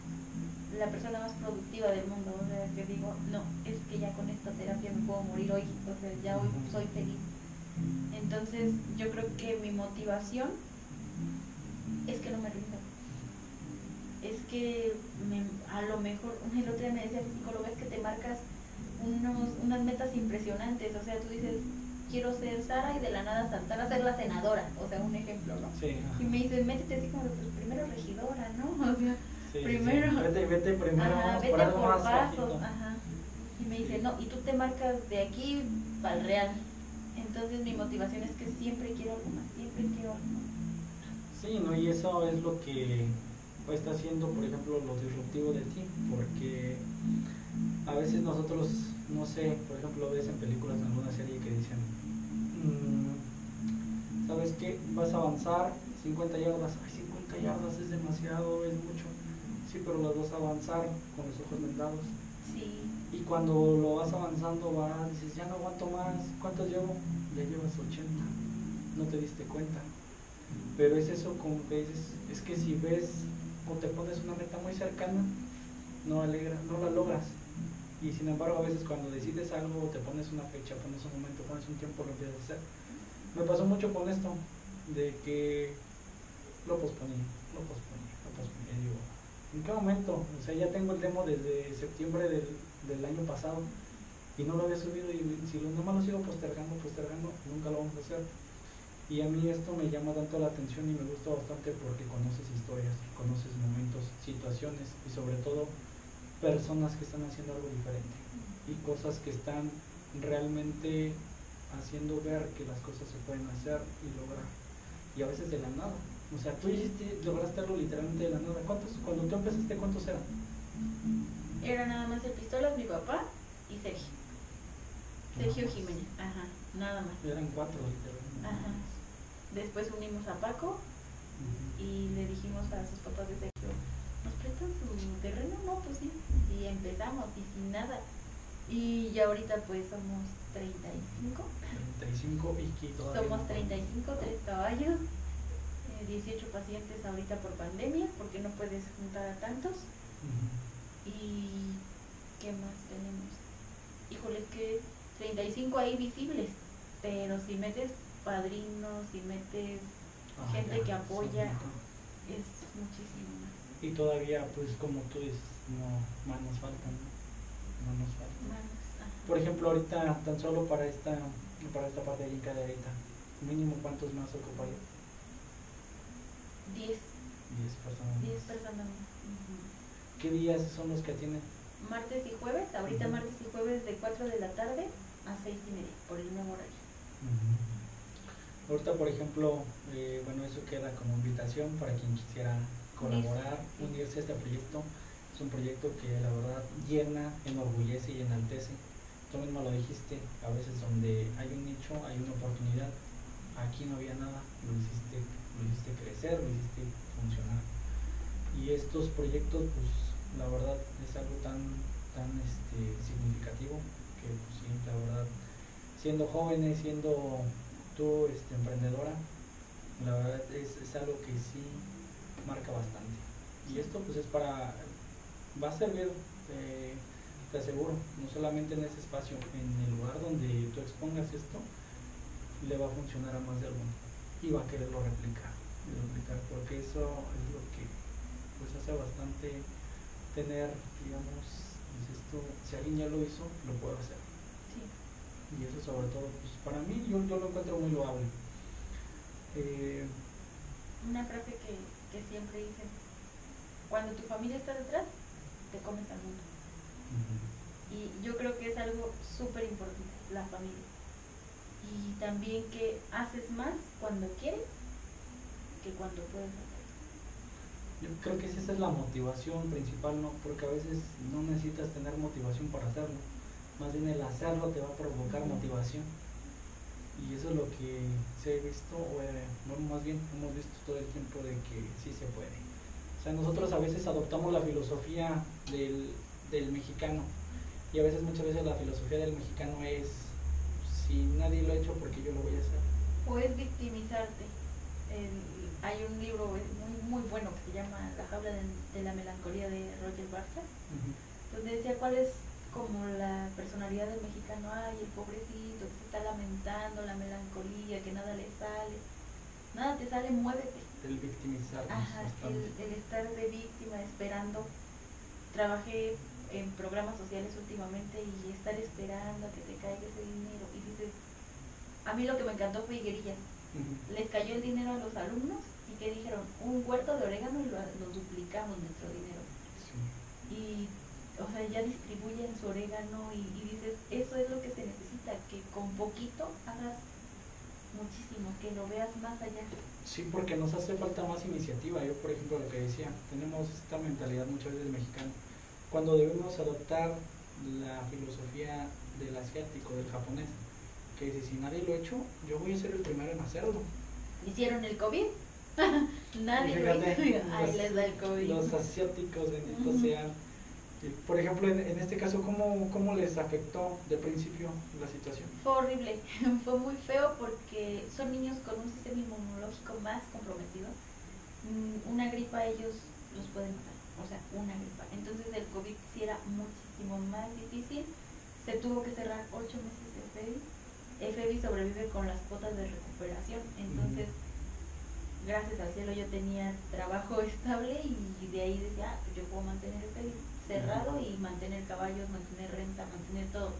la persona más productiva del mundo. O sea, que digo, no, es que ya con esta terapia me puedo morir hoy. O sea, ya hoy soy feliz. Entonces, yo creo que mi motivación es que no me rinda. Es que a lo mejor, el otro día me decía el psicólogo, es que te marcas unos, unas metas impresionantes, o sea, tú dices, quiero ser Sara y de la nada saltar a ser la senadora, o sea, un ejemplo, ¿no? Sí, y me dices, métete así como, pues primero regidora, ¿no? O sea, primero... Vete, vete primero, ajá, vete por, pasos, ajá. Y me dice, no, y tú te marcas de aquí para el real. Entonces mi motivación es que siempre quiero algo más, siempre quiero algo más. Sí, ¿no? Y eso es lo que está haciendo, por ejemplo, lo disruptivo de ti, porque a veces nosotros, no sé, por ejemplo, ves en películas, en alguna serie que dicen, ¿sabes qué? Vas a avanzar 50 yardas, ay, 50 yardas es demasiado, es mucho, sí, pero las vas a avanzar con los ojos vendados. Sí. Y cuando lo vas avanzando, vas, dices, ya no aguanto más, ¿cuántos llevo? Ya llevas 80, no te diste cuenta. Pero es eso como que dices, es que si ves o te pones una meta muy cercana, no, alegra, no la logras. Y sin embargo, a veces cuando decides algo, te pones una fecha, pones un momento, pones un tiempo, lo empiezas a hacer. Me pasó mucho con esto, de que lo posponía, lo posponía, lo posponía. Digo, ¿en qué momento? O sea, ya tengo el demo desde septiembre del, del año pasado y no lo había subido y si lo nomás lo sigo postergando, postergando, nunca lo vamos a hacer y a mí esto me llama tanto la atención y me gusta bastante porque conoces historias, conoces momentos, situaciones y sobre todo personas que están haciendo algo diferente y cosas que están realmente haciendo ver que las cosas se pueden hacer y lograr. Y a veces de la nada. O sea, tú hiciste, lograste algo literalmente de la nada. ¿Cuántos, cuando tú empezaste, cuántos eran? Era nada más el pistolas, mi papá y Sergio. Sergio Jiménez, ajá, nada más. Eran cuatro, literalmente. Ajá. Después unimos a Paco y le dijimos a sus papás de sexo, ¿nos prestan su terreno? No, pues sí. Y empezamos y sin nada. Y ya ahorita pues somos 35. 35 y Somos 35, tres caballos, 18 eh, pacientes ahorita por pandemia, porque no puedes juntar a tantos. Y ¿qué más tenemos? Híjole, es que 35 ahí visibles, pero si metes padrinos y metes ah, gente que apoya, es muchísimo. Y todavía, pues como tú dices, no, más nos faltan, ¿no? nos faltan. Por ejemplo, ahorita, tan solo para esta, para esta parte de ahorita, mínimo cuántos más ocuparía? Diez. Diez personas. Diez personas ¿Qué días son los que tienen? Martes y jueves, ahorita martes y jueves de 4 de la tarde a seis y media, por el nuevo horario. Ahorita, por ejemplo, eh, bueno, eso queda como invitación para quien quisiera colaborar, unirse a este proyecto. Es un proyecto que la verdad llena, enorgullece y enaltece. Tú mismo lo dijiste, a veces donde hay un nicho, hay una oportunidad. Aquí no había nada, lo hiciste, lo hiciste crecer, lo hiciste funcionar. Y estos proyectos, pues la verdad es algo tan, tan este, significativo que pues, la verdad, siendo jóvenes, siendo tú, este, emprendedora, la verdad es, es, algo que sí marca bastante. Y esto pues es para, va a servir eh, te aseguro, no solamente en ese espacio, en el lugar donde tú expongas esto, le va a funcionar a más de alguno y va a quererlo replicar, replicar porque eso es lo que pues hace bastante tener, digamos, esto, si alguien ya lo hizo, lo puedo hacer. Y eso sobre todo, pues para mí yo, yo lo encuentro muy loable. Eh, Una frase que, que siempre dicen, cuando tu familia está detrás, te comes al mundo. Y yo creo que es algo súper importante, la familia. Y también que haces más cuando quieres que cuando puedes hacer. Yo creo que esa es la motivación principal, ¿no? Porque a veces no necesitas tener motivación para hacerlo. Más bien el hacerlo te va a provocar motivación. Y eso es lo que se ha visto, o eh, bueno, más bien hemos visto todo el tiempo de que sí se puede. O sea, nosotros a veces adoptamos la filosofía del, del mexicano. Y a veces, muchas veces la filosofía del mexicano es, si nadie lo ha hecho, porque yo lo voy a hacer? O es victimizarte. hay un libro muy, muy bueno que se llama La jaula de, la melancolía de Roger Barthes, donde decía cuál es como la personalidad del mexicano, ay, el pobrecito que se está lamentando, la melancolía, que nada le sale. Nada te sale, muévete. El victimizar. Ajá, el, el, estar de víctima, esperando. Trabajé en programas sociales últimamente y estar esperando a que te caiga ese dinero. Y dices, a mí lo que me encantó fue Higuerilla. Les cayó el dinero a los alumnos y que dijeron, un huerto de orégano y lo, duplicamos nuestro dinero. Y, o sea, ya distribuyen su orégano y, dices, eso es lo que se necesita, que con poquito hagas muchísimo, que lo veas más allá. Sí, porque nos hace falta más iniciativa. Yo, por ejemplo, lo que decía, tenemos esta mentalidad muchas veces mexicana cuando debemos adoptar la filosofía del asiático, del japonés, que dice, si nadie lo ha hecho, yo voy a ser el primero en hacerlo. ¿Hicieron el COVID? nadie lo hizo. Ahí les da el COVID. Los asiáticos, benditos sean. Por ejemplo, en, este caso, ¿cómo, ¿cómo les afectó de principio la situación? Fue horrible, fue muy feo porque son niños con un sistema inmunológico más comprometido. Mm, una gripa ellos los pueden matar o sea, una gripa. Entonces el COVID sí era muchísimo más difícil. Se tuvo que cerrar ocho meses de FEBI. FEBI sobrevive con las cuotas de recuperación. Entonces, gracias al cielo yo tenía trabajo estable y de ahí decía, ah, pues yo puedo mantener el FEBI cerrado y mantener caballos, mantener renta, mantener todo.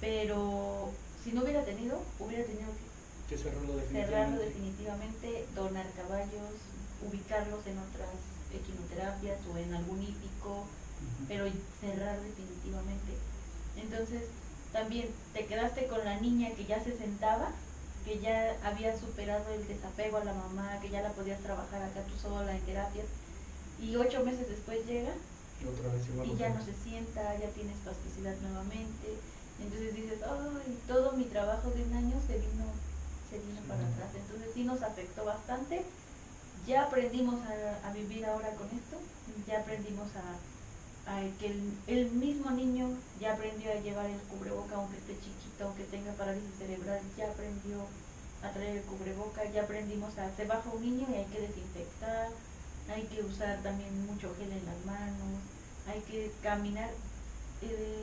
Pero si no hubiera tenido, hubiera tenido que, cerrarlo, definitivamente. cerrarlo definitivamente, donar caballos, ubicarlos en otras equinoterapias o en algún hípico, pero cerrar definitivamente. Entonces, también te quedaste con la niña que ya se sentaba, que ya había superado el desapego a la mamá, que ya la podías trabajar acá tú sola en terapias, y ocho meses después llega y ya no se sienta, ya tiene espasticidad nuevamente. Entonces dices, ay, todo mi trabajo de un año se vino, se vino para atrás. Entonces sí nos afectó bastante ya aprendimos a, vivir ahora con esto, ya aprendimos a, que el, mismo niño ya aprendió a llevar el cubreboca aunque esté chiquito, aunque tenga parálisis cerebral, ya aprendió a traer el cubreboca, ya aprendimos a, se baja un niño y hay que desinfectar, hay que usar también mucho gel en las manos, hay que caminar,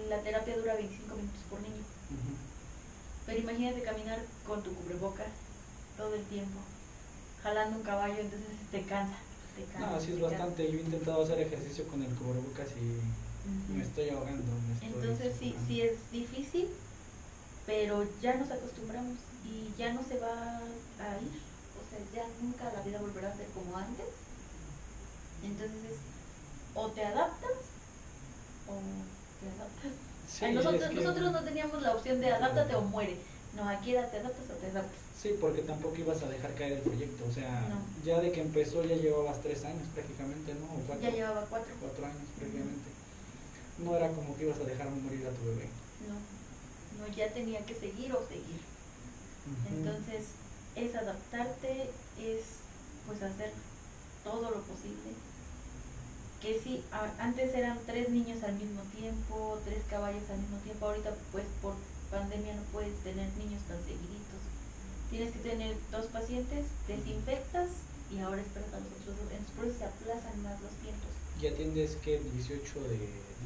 la terapia dura 25 minutos por niño. Pero imagínate caminar con tu cubreboca todo el tiempo jalando un caballo, entonces te cansa. Te cansa no, así es bastante. Yo he intentado hacer ejercicio con el cubrebocas y me estoy ahogando. entonces sí, sí es difícil, pero ya nos acostumbramos y ya no se va a ir. O sea, ya nunca la vida volverá a ser como antes. Entonces, o te adaptas o te adaptas. nosotros, nosotros no teníamos la opción de adáptate o muere. No, aquí te adaptas o te adaptas. Sí, porque tampoco ibas a dejar caer el proyecto. O sea, ya de que empezó ya llevabas tres años prácticamente, ¿no? ya llevaba cuatro. Cuatro años prácticamente. No era como que ibas a dejar morir a tu bebé. No, no, ya tenía que seguir o seguir. Entonces, es adaptarte, es pues hacer todo lo posible. Que sí, antes eran tres niños al mismo tiempo, tres caballos al mismo tiempo, ahorita pues por pandemia no puedes tener niños tan seguiditos. Tienes que tener dos pacientes, desinfectas y ahora esperas a los otros dos. Entonces por eso se aplazan más los tiempos. ¿Y atiendes que 18 de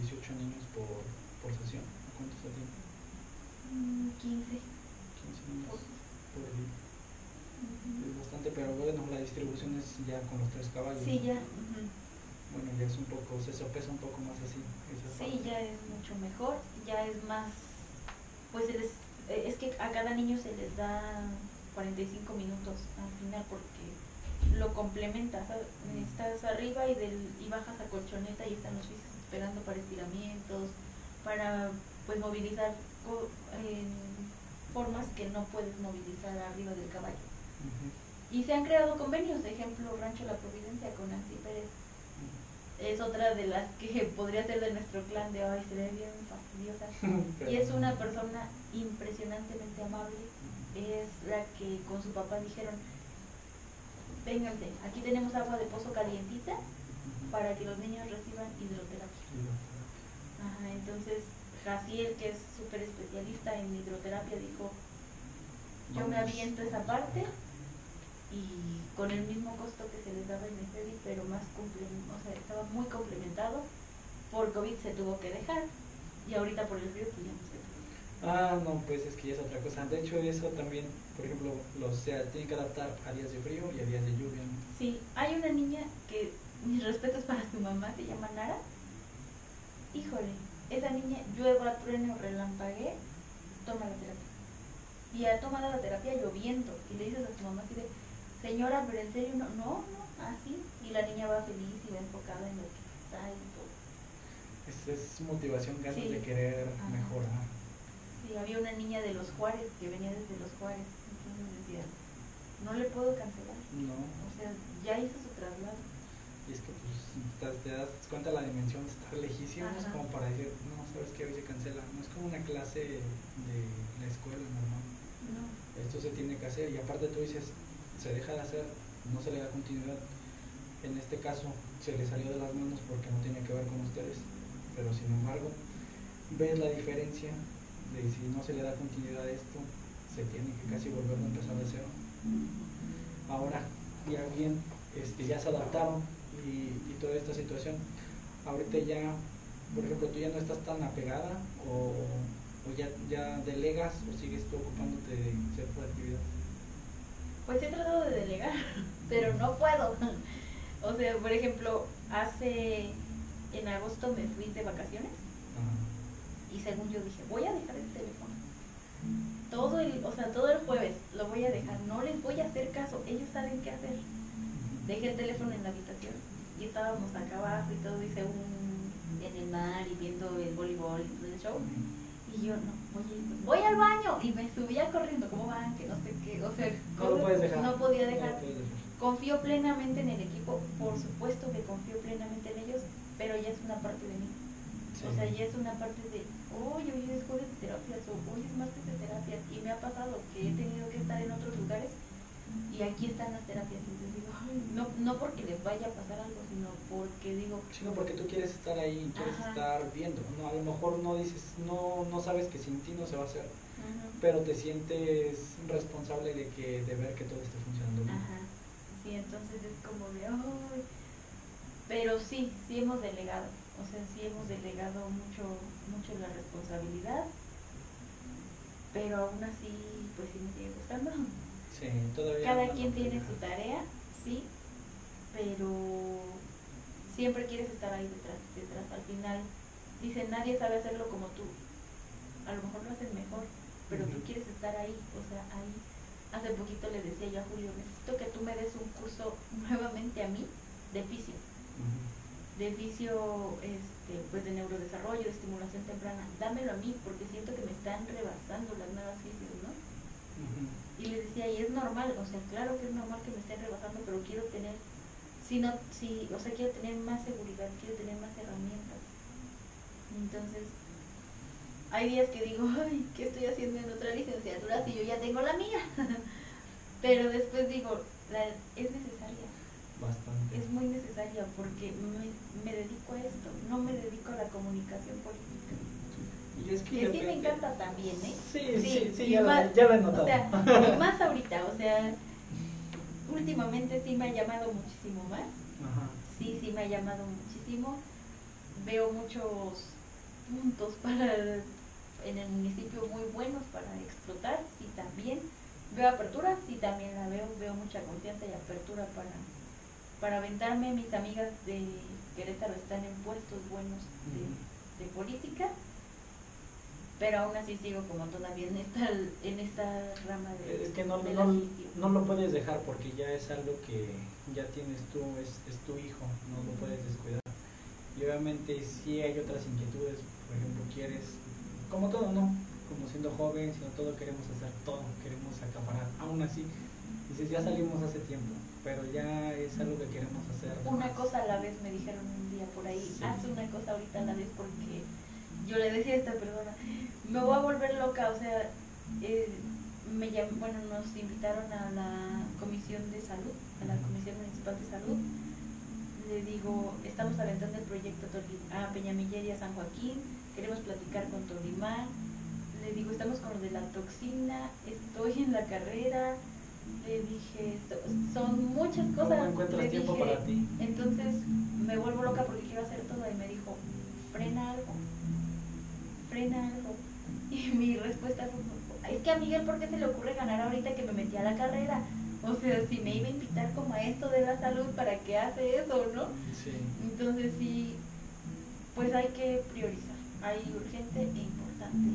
18 niños por, por sesión? ¿Cuántos atiendes? Mm, 15. 15 niños Por- por día. Ujú. Es bastante, pero bueno, la distribución es ya con los tres caballos. Sí, ya. ujú. Bueno, ya es un poco, se sopesa un poco más así. esa Sí, parte. ya es mucho mejor, ya es más, pues se les- eh, es que a cada niño se les da 45 minutos al final porque lo complementa, ¿sabes? Estás arriba y, del, y bajas a colchoneta y están los físicos esperando para estiramientos, para pues movilizar en formas que no puedes movilizar arriba del caballo. Y se han creado convenios, de ejemplo Rancho La Providencia con Nancy Pérez. Es otra de las que podría ser de nuestro clan de hoy, se ve bien fastidiosa. Y es una persona impresionantemente amable. Es la que con su papá dijeron, vénganse, aquí tenemos agua de pozo calientita para que los niños reciban hidroterapia. Ajá, entonces Jaciel, que es súper especialista en hidroterapia, dijo, yo me aviento esa parte y con el mismo costo que se les daba en el pero más o sea, estaba muy complementado. Por COVID se tuvo que dejar y ahorita por el frío pues ya no se. Ah, no, pues es que ya es otra cosa. De hecho, eso también, por ejemplo, los, o sea, tienen que adaptar a días de frío y a días de lluvia. ¿no? Sí, hay una niña que, mis respetos para su mamá, se llama Nara. Híjole, esa niña llueva, truene o relampaguee, toma la terapia. Y ha tomado la terapia lloviendo. Y le dices a tu mamá así de, señora, pero en serio, no, no, no, así. Y la niña va feliz y va enfocada en lo que está y todo. Es, es motivación, ganas Sí. de querer Ajá. mejorar. Sí, había una niña de los Juárez que venía desde los Juárez. Entonces decía, no le puedo cancelar. No, O sea, ya hizo su traslado. y es que pues te, das cuenta la dimensión de estar lejísimos Ajá. como para decir, no, sabes que hoy se cancela. No es como una clase de la escuela normal. No. Esto se tiene que hacer y aparte tú dices, se deja de hacer, no se le da continuidad. En este caso se le salió de las manos porque no tiene que ver con ustedes, pero sin embargo ves la diferencia de si no se le da continuidad a esto, se tiene que casi volver a empezar de cero. Ahora ya bien, este, ya se adaptaron y, y toda esta situación, ahorita ya, por ejemplo, tú ya no estás tan apegada o, o ya, ya delegas o sigues tú ocupándote de cierta actividad. Pues he tratado de delegar, pero no puedo. O sea, por ejemplo, hace en agosto me fui de vacaciones y según yo dije, voy a dejar el teléfono. Todo el, o sea, todo el jueves lo voy a dejar, no les voy a hacer caso, ellos saben qué hacer. Dejé el teléfono en la habitación y estábamos acá abajo y todo, hice un en el mar y viendo el voleibol y todo el show. Y yo, no, voy, voy al baño y me subía corriendo, ¿cómo van? Que no sé qué, o sea, No lo cosas puedes que dejar. no podía dejar. Confío plenamente en el equipo, por supuesto que confío plenamente en ellos, pero ya es una parte de mí. Sí. O sea, ya es una parte de, oye, hoy es jueves de terapias o hoy es martes de terapias. Y me ha pasado que he tenido que estar en otros lugares y aquí están las terapias. Entonces digo, "Ay, no, no porque les vaya a pasar algo, porque digo, Sino porque tú quieres estar ahí, quieres Ajá. estar viendo. No, a lo mejor no dices, no, no sabes que sin ti no se va a hacer, pero te sientes responsable de que de ver que todo esté funcionando bien. Ajá. Sí, entonces es como de, ay. Pero sí, sí hemos delegado. O sea, sí hemos delegado mucho, mucho la responsabilidad. Pero aún así, pues sí me sigue gustando. Sí, todavía. Cada no quien tiene su tarea, sí. Pero siempre quieres estar ahí detrás, detrás. Al final, dicen, nadie sabe hacerlo como tú. A lo mejor lo hacen mejor, pero tú quieres estar ahí, o sea, ahí. Hace poquito le decía yo a Julio, necesito que tú me des un curso nuevamente a mí de fisio, de fisio, este, pues de neurodesarrollo, de estimulación temprana. Dámelo a mí porque siento que me están rebasando las nuevas fisios, ¿no? Y le decía, y es normal, o sea, claro que es normal que me estén rebasando, pero quiero tener, si no, si, o sea, quiero tener más seguridad, quiero tener más herramientas. Entonces, hay días que digo, ay, ¿qué estoy haciendo en otra licenciatura si yo ya tengo la mía? pero después digo, la, es necesaria, Bastante. es muy necesaria porque me, me dedico a esto, no me dedico a la comunicación política. Y es que, Que sí me encanta también, ¿eh? Sí, sí, sí, ya, más- la, ya la he notado. O sea, más ahorita, o sea, últimamente sí me ha llamado muchísimo más. Sí, sí me ha llamado muchísimo. Veo muchos puntos para en el municipio muy buenos para explotar, sí también. Veo apertura, sí también la veo, veo mucha confianza y apertura para, para aventarme. Mis amigas de Querétaro están en puestos buenos de, de política pero aún así sigo como todavía en esta, en esta rama de... Es que no, no, lo puedes dejar porque ya es algo que ya tienes tú, es, es tu hijo, no lo puedes descuidar. Y obviamente si hay otras inquietudes, por ejemplo, quieres, como todo, ¿no? Como siendo joven, sino todo queremos hacer todo, queremos acaparar. Aún así, dices, ya salimos hace tiempo, pero ya es algo que queremos hacer. Una cosa a la vez me dijeron un día por ahí, haz una cosa ahorita a la vez porque yo le decía a esta persona, me voy a volver loca, o sea, eh, me bueno, nos invitaron a la comisión de salud, a la comisión municipal de salud. Le digo, estamos aventando el proyecto a Peñamiller y a San Joaquín, queremos platicar con Tolimán. Le digo, estamos con lo de la toxina, estoy en la carrera. Le dije, son muchas cosas. ¿Cómo encuentras tiempo para ti? Entonces me vuelvo loca porque quiero hacer todo y me dijo, frena algo frena algo. Y mi respuesta fue, es que a Miguel, ¿por qué se le ocurre ganar ahorita que me metí a la carrera? O sea, si me iba a invitar como a esto de la salud, ¿para qué hace eso, no? Sí. Entonces sí, pues hay que priorizar. Hay urgente e importante.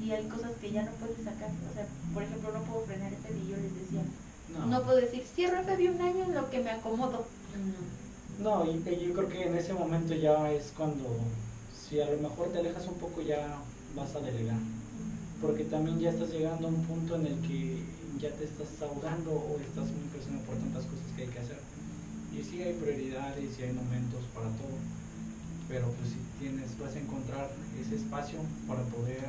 Y, hay cosas que ya no puedes sacar. O sea, por ejemplo, no puedo frenar ese y yo les decía, no, puedo decir, cierro FB un año en lo que me acomodo. No, y yo creo que en ese momento ya es cuando si a lo mejor te alejas un poco ya vas a delegar. Porque también ya estás llegando a un punto en el que ya te estás ahogando o estás muy presionado por tantas cosas que hay que hacer. Y sí hay prioridades y hay momentos para todo. Pero pues si tienes, vas a encontrar ese espacio para poder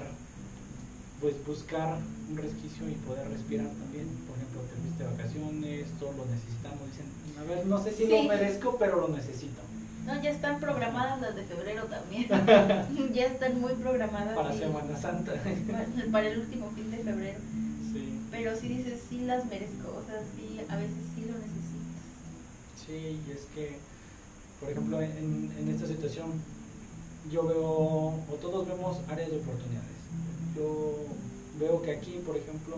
pues buscar un resquicio y poder respirar también. Por ejemplo, te fuiste vacaciones, todo lo necesitamos. Dicen, a ver, no sé si lo merezco, pero lo necesito. No, ya están programadas las de febrero también. ya están muy programadas. Para Semana Santa. para el último fin de febrero. Sí. Pero si dices, sí las merezco, o sea, sí, a veces sí lo necesitas. Sí, y es que, por ejemplo, en, en esta situación, yo veo, o todos vemos áreas de oportunidades. Yo veo que aquí, por ejemplo,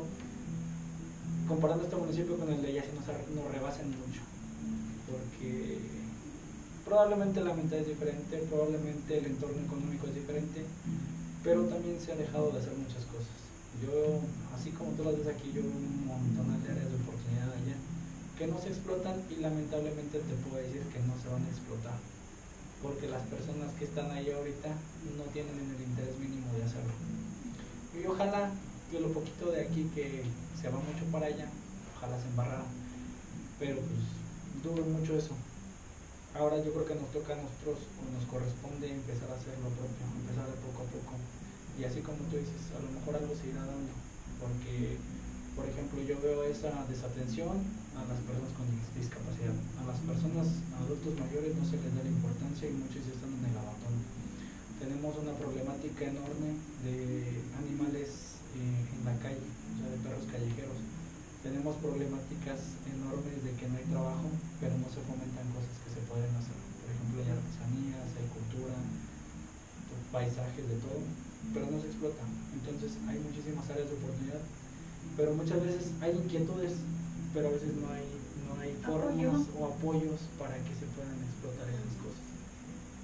comparando este municipio con el de allá, nos, nos rebasan mucho. Porque Probablemente la mentalidad es diferente, probablemente el entorno económico es diferente, pero también se ha dejado de hacer muchas cosas. Yo, así como todas las ves aquí, yo veo un montón de áreas de oportunidad allá que no se explotan y lamentablemente te puedo decir que no se van a explotar porque las personas que están ahí ahorita no tienen el interés mínimo de hacerlo. Y ojalá que lo poquito de aquí que se va mucho para allá, ojalá se embarrara, pero pues dudo mucho eso. Ahora yo creo que nos toca a nosotros o nos corresponde empezar a hacer lo propio, empezar de poco a poco. Y así como tú dices, a lo mejor algo se irá dando. Porque, por ejemplo, yo veo esa desatención a las personas con discapacidad. A las personas adultos mayores no se les da la importancia y muchos ya están en el abandono. Tenemos una problemática enorme de animales eh, en la calle, o sea, de perros callejeros tenemos problemáticas enormes de que no hay trabajo, pero no se fomentan cosas pueden hacer. Por ejemplo, hay artesanías, hay cultura, paisajes, de todo, pero no se explota. Entonces hay muchísimas áreas de oportunidad, pero muchas veces hay inquietudes, pero a veces no hay, no hay formas o apoyos para que se puedan explotar esas cosas.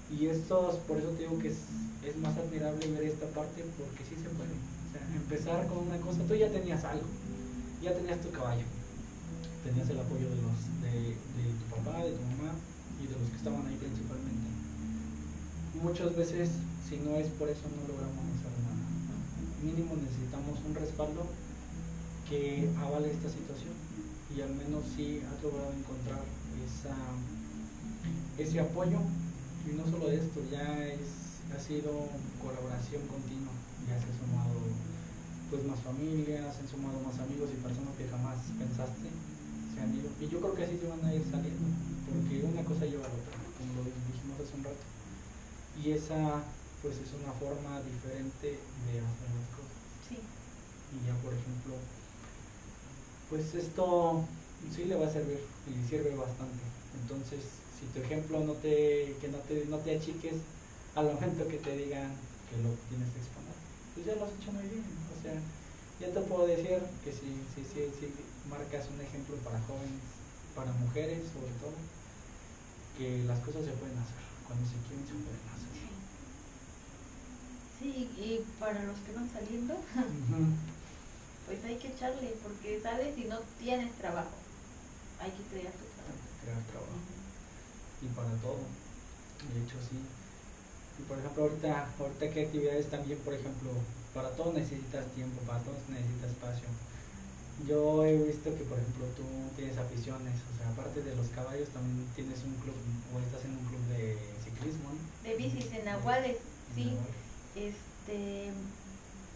Y estos, por eso te digo que es, es más admirable ver esta parte porque sí se puede. O sea, empezar con una cosa, tú ya tenías algo, ya tenías tu caballo, tenías el apoyo de, los, de, tu papá, de tu mamá y de los que estaban ahí principalmente. Muchas veces, si no es por eso, no logramos hacer nada. Mínimo necesitamos un respaldo que avale esta situación y al menos si has logrado encontrar esa, ese apoyo y no solo esto, ya es, ha sido colaboración continua, ya se ha sumado pues más familias, han sumado más amigos y personas que jamás pensaste se han ido. Y yo creo que así se van a ir saliendo, porque una cosa lleva a la otra, como lo dijimos hace un rato. Y esa pues es una forma diferente de hacer las cosas. Sí. Y ya por ejemplo, pues esto sí le va a servir y sirve bastante. Entonces, si tu ejemplo no te, que no te, no te achiques al momento que te digan que lo tienes que exponer, pues ya lo has hecho muy bien. O sea, ya te puedo decir que si, si, si, si marcas un ejemplo para jóvenes, para mujeres sobre todo, que las cosas se pueden hacer, cuando se quieren se pueden hacer. Sí, y para los que van saliendo, pues hay que echarle, porque sales y no tienes trabajo. Hay que crear tu trabajo. Crear trabajo. y para todo. De hecho, sí. Y por ejemplo, ahorita, ahorita qué actividades también, por ejemplo, para todo necesitas tiempo, para todo necesitas espacio. Yo he visto que, por ejemplo, tú tienes aficiones, o sea, aparte de los caballos, también tienes un club, o estás en un club de ciclismo, ¿no? De bicis en Nahuales, sí. Este,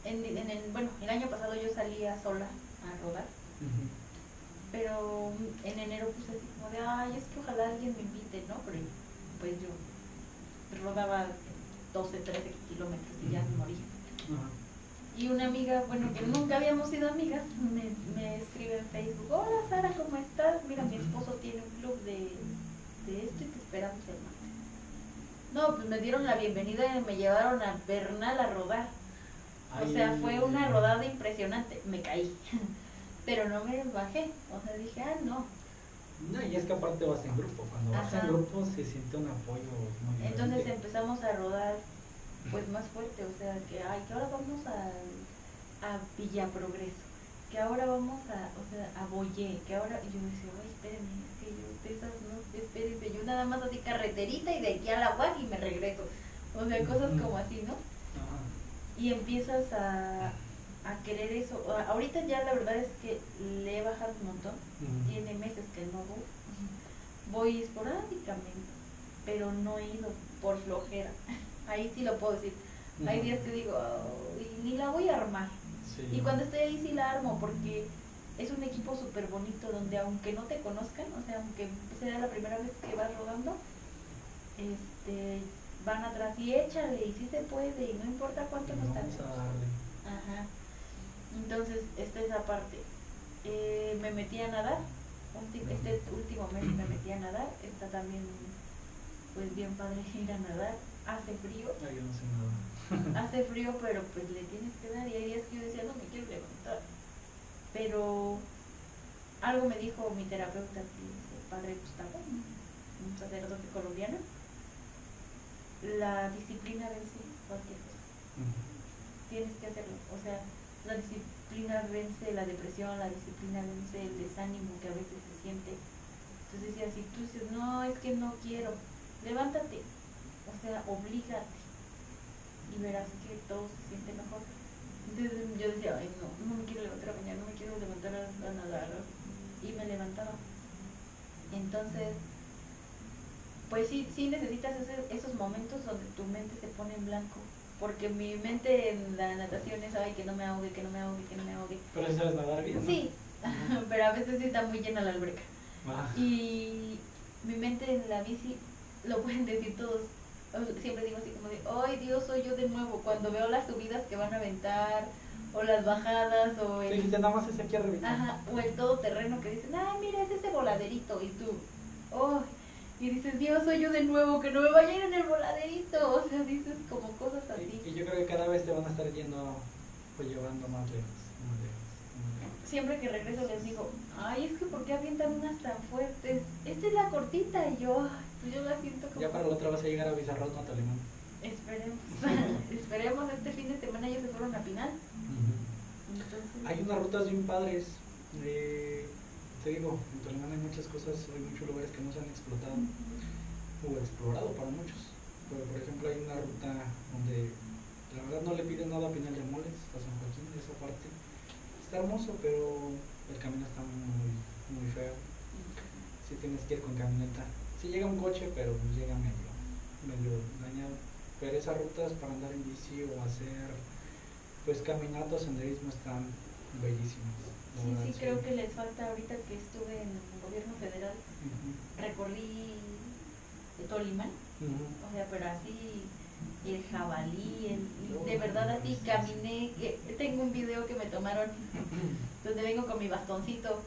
en, en el, bueno, el año pasado yo salía sola a rodar, pero en enero puse así como de, ay, es que ojalá alguien me invite, ¿no? Pero pues yo rodaba 12, 13 kilómetros y ya me morí. Ajá. Y una amiga, bueno, que nunca habíamos sido amigas, me, me escribe en Facebook, hola Sara, ¿cómo estás? Mira, mi esposo tiene un club de, de esto y te esperamos el martes. No, pues me dieron la bienvenida y me llevaron a Bernal a rodar. O sea, fue una rodada impresionante. Me caí, pero no me bajé. O sea, dije, ah, no. No, y es que aparte vas en grupo, cuando vas en grupo se siente un apoyo muy Entonces grande. empezamos a rodar pues más fuerte, o sea, que, ay, que ahora vamos a, a Villa Progreso, que ahora vamos a, o sea, a Boyé, que ahora, y yo decía, ay, espérenme, es que yo de esas no, espérense, yo nada más así carreterita y de aquí a la UAC y me regreso. O sea, cosas como así, ¿no? Y empiezas a, a querer eso. Ahorita ya la verdad es que le he bajado un montón. Tiene meses que no voy. Voy esporádicamente, pero no he ido por flojera. Ahí sí lo puedo decir. Hay días que digo, "Ay, ni la voy a armar. Sí. Y cuando estoy ahí sí la armo porque es un equipo súper bonito donde aunque no te conozcan, o sea, aunque sea la primera vez que vas rodando, este, van atrás y échale y sí se puede y no importa cuánto nos tardemos. Ajá. Entonces, esta es esa parte. Eh, me metí a nadar. Este último mes me metí a nadar. Está también, pues bien padre ir a nadar. Hace frío. Yo no sé nada. Hace frío, pero pues le tienes que dar. Y hay días que yo decía, no me quiero levantar. Pero algo me dijo mi terapeuta, el padre Gustavo, un sacerdote colombiano. La disciplina vence cualquier cosa tienes que hacerlo. O sea, la disciplina vence la depresión, la disciplina vence el desánimo que a veces se siente. Entonces decía, si tú dices, no, es que no quiero, levántate. O sea, oblígate. Y verás que todo se siente mejor. Entonces yo decía, ay, no, no me quiero levantar a mañana, no me quiero levantar a, a nadar. Y me levantaba. Entonces, pues sí, sí necesitas ese- esos momentos donde tu mente se pone en blanco. Porque mi mente en la natación es, ay, que no me ahogue, que no me ahogue, que no me ahogue. Pero sabes nadar bien, ¿no? Sí, pero a veces sí está muy llena la alberca. Ah. Y mi mente en la bici, lo pueden decir todos. Siempre digo así como de, ay Dios, soy yo de nuevo. Cuando veo las subidas que van a aventar, o las bajadas, o Sí, el, dijiste, nada más es aquí arriba. Ajá, o el todoterreno que dicen, ay, mira, es ese voladerito. Y tú, oh, y dices, Dios, soy yo de nuevo, que no me vaya a ir en el voladerito. O sea, dices como cosas así. y yo creo que cada vez te van a estar yendo, pues llevando más lejos, más lejos. Siempre que regreso les digo, ay, es que ¿por qué avientan unas tan fuertes? Esta es la cortita. Y yo, ay, yo la siento como. Ya para la otra vas a llegar a Bizarrot, no Talimán. Esperemos. Esperemos, este fin de semana ellos se fueron a Pinal. Entonces, Hay unas rutas bien padres. eh, te digo, en Talimán hay muchas cosas, hay muchos lugares que no se han explotado o explorado para muchos. Pero, por ejemplo, hay una ruta donde la verdad no le piden nada a Pinal de Amoles, a San Joaquín, esa parte. Está hermoso, pero el camino está muy, muy feo. Si tienes que ir con camioneta. Si llega un coche, pero pues llega medio, medio dañado. Pero esas rutas para andar en bici o hacer pues caminatas, senderismo están bellísimas. sí, sí, creo que les falta ahorita que estuve en el gobierno federal, Ujú, recorrí de Tolimán, o sea, pero así el jabalí, el, de verdad así caminé, que- tengo un video que me tomaron donde vengo con mi bastoncito.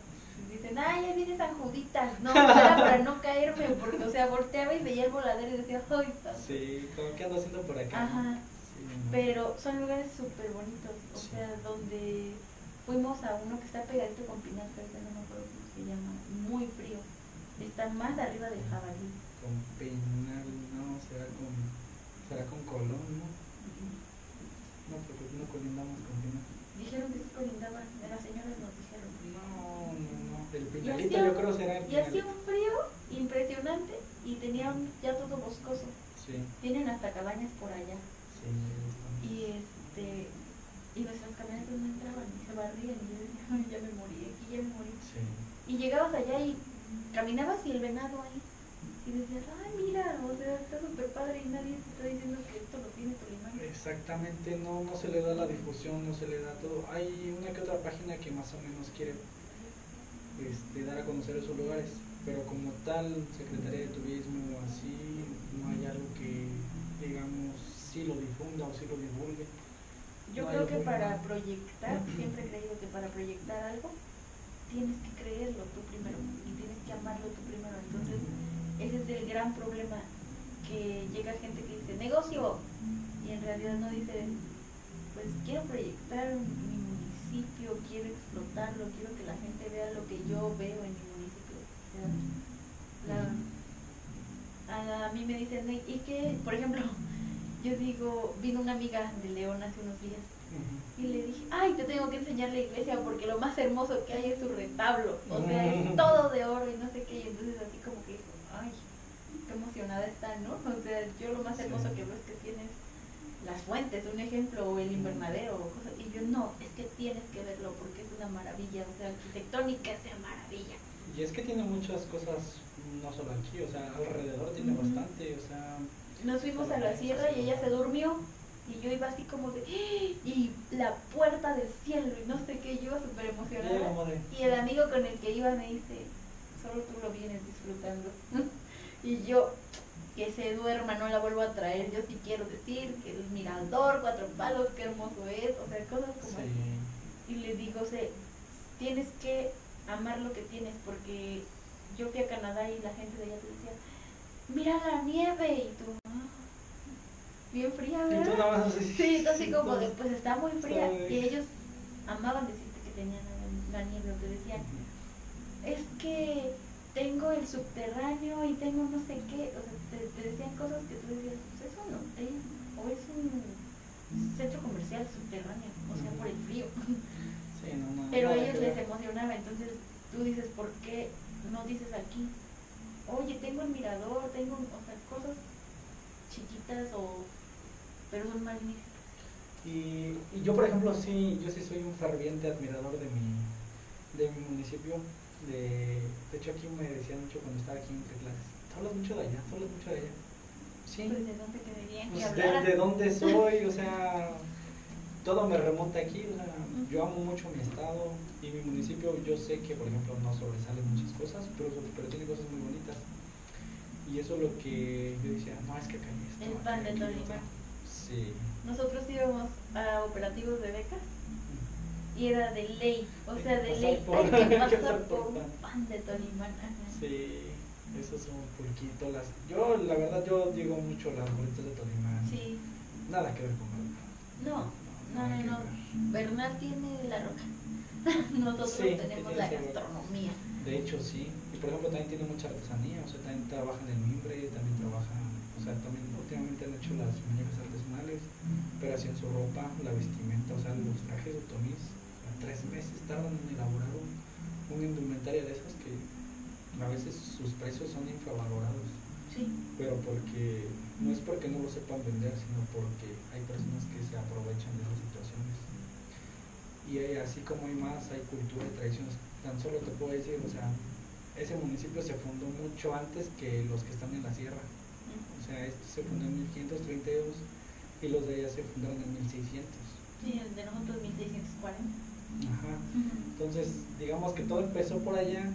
Dicen, ay, ahí viene San Juditas. No, era para no caerme, porque, o sea, volteaba y veía el voladero y decía, ¡ay, santo! Sí, como que ando haciendo por acá. Ajá. Sí. Pero son lugares súper bonitos, o Sí. sea, donde fuimos a uno que está pegadito con Pinal, pero no me acuerdo cómo se llama, muy frío. Está más arriba del jabalí. Con penal, no, será con, será con Colón, ¿no? No, porque no colindamos con penal. Dijeron que sí colindaban, las señoras nos dijeron. No, no, no. Y hacía- yo creo será el Y hacía pinalito. un frío impresionante y tenían ya todo boscoso. Sí, Tienen hasta cabañas por allá. sí. Y este y nuestras camionetas no entraban y se barrían y yo decía, "Ay, ya me morí, aquí ya me morí. Sí. Y llegabas allá y caminabas y el venado ahí. Y decías, ay, mira, o sea, está súper padre y nadie te está diciendo que esto lo tiene Tolimán. Exactamente, no, no se le da la difusión, no se le da todo. Hay una que otra página que más o menos quiere este, dar a conocer esos lugares, pero como tal, Secretaría de Turismo así, no hay algo que, digamos, sí lo difunda o sí lo divulgue. Yo No creo que para proyectar, siempre he creído que para proyectar algo, tienes que creerlo tú primero y tienes que amarlo tú primero. Entonces, ese es el gran problema, que llega gente que dice negocio y en realidad no dice, pues quiero proyectar mi municipio, quiero explotarlo, quiero que la gente vea lo que yo veo en mi municipio. O sea, la- a, mí me dicen, ¿y qué? Por ejemplo, yo digo, vino una amiga de León hace unos días y le dije, ay, te tengo que enseñar la iglesia porque lo más hermoso que hay es su retablo. O sea, Mm. es todo de oro y no sé qué. Y entonces así como que dijo, ay, qué emocionada está, ¿no? O sea, yo lo más hermoso que veo es que tienes las fuentes, un ejemplo, o el invernadero, o cosas. Y yo, no, es que tienes que verlo porque es una maravilla. O sea, arquitectónica es una maravilla. Y es que tiene muchas cosas, no solo aquí, o sea, alrededor tiene bastante, o sea, Nos fuimos a la sierra y ella se durmió. Y yo iba así como de, ¡Ah! y la puerta del cielo y no sé qué, yo iba súper emocionada. Y el amigo con el que iba me dice, solo tú lo vienes disfrutando. y yo, que se duerma, no la vuelvo a traer. Yo sí quiero decir que el mirador, cuatro palos, qué hermoso es. O sea, cosas como así. Y le digo, o sea, tienes que amar lo que tienes porque yo fui a Canadá y la gente de allá te decía, mira la nieve. Y tú, "Ah, bien fría, Y tú ¿verdad? nada más así. Sí, tú así como de, pues está muy fría. Y ellos amaban decirte que tenían la, la nieve o te decían, es que tengo el subterráneo y tengo no sé qué. O sea, te, te decían cosas que tú decías, pues es un hotel o es un centro comercial subterráneo, o sea, por el frío. Sí, no, no, Pero a ellos les emocionaba, entonces tú dices, ¿por qué no dices aquí? Oye, tengo el mirador, tengo, o sea, cosas chiquitas o... pero son magníficas. Y, y yo, por ejemplo, sí, yo sí soy un ferviente admirador de mi, de mi municipio. De, de hecho, aquí me decían mucho cuando estaba aquí entre clases, "Tú hablas mucho de allá, tú hablas mucho de allá. Sí, Pues de dónde quedarían que pues, de, de dónde soy, o sea, todo me remonta aquí, o sea, yo amo mucho mi estado y mi municipio, yo sé que, por ejemplo, no sobresalen muchas cosas, pero, pero tiene cosas muy bonitas. Y eso es lo que yo decía, no, es que acá hay esto. El pan de Tolima. otro". Sí. Nosotros íbamos a operativos de becas y era de ley, o sea, de ley hay que pasar por un pan. de Tolimán. Sí, eso es un pulquito. Las, yo, la verdad, yo digo mucho las bolitas de Tolima. Sí, Nada que ver con no, no, no, no. Bernal tiene la roca. Nosotros Sí, tenemos la gastronomía. De hecho, sí. Y por ejemplo, también tiene mucha artesanía. O sea, también trabajan en mimbre, también trabajan. O sea, también últimamente han hecho las muñecas artesanales, pero hacían su ropa, la vestimenta, o sea, los trajes de Tomis. A tres meses tardan en elaborar un, una indumentaria de esas que a veces sus precios son infravalorados. Sí, pero porque no es porque no lo sepan vender, sino porque hay personas que se aprovechan de esas situaciones. Y hay- así como hay más, hay cultura y tradiciones. Tan solo te puedo decir, o sea, ese municipio se fundó mucho antes que los que están en la sierra. O sea, este se fundó en 1532 y los de allá se fundaron en 1600. sí, el de nosotros 1640. Ajá. Entonces, digamos que todo empezó por allá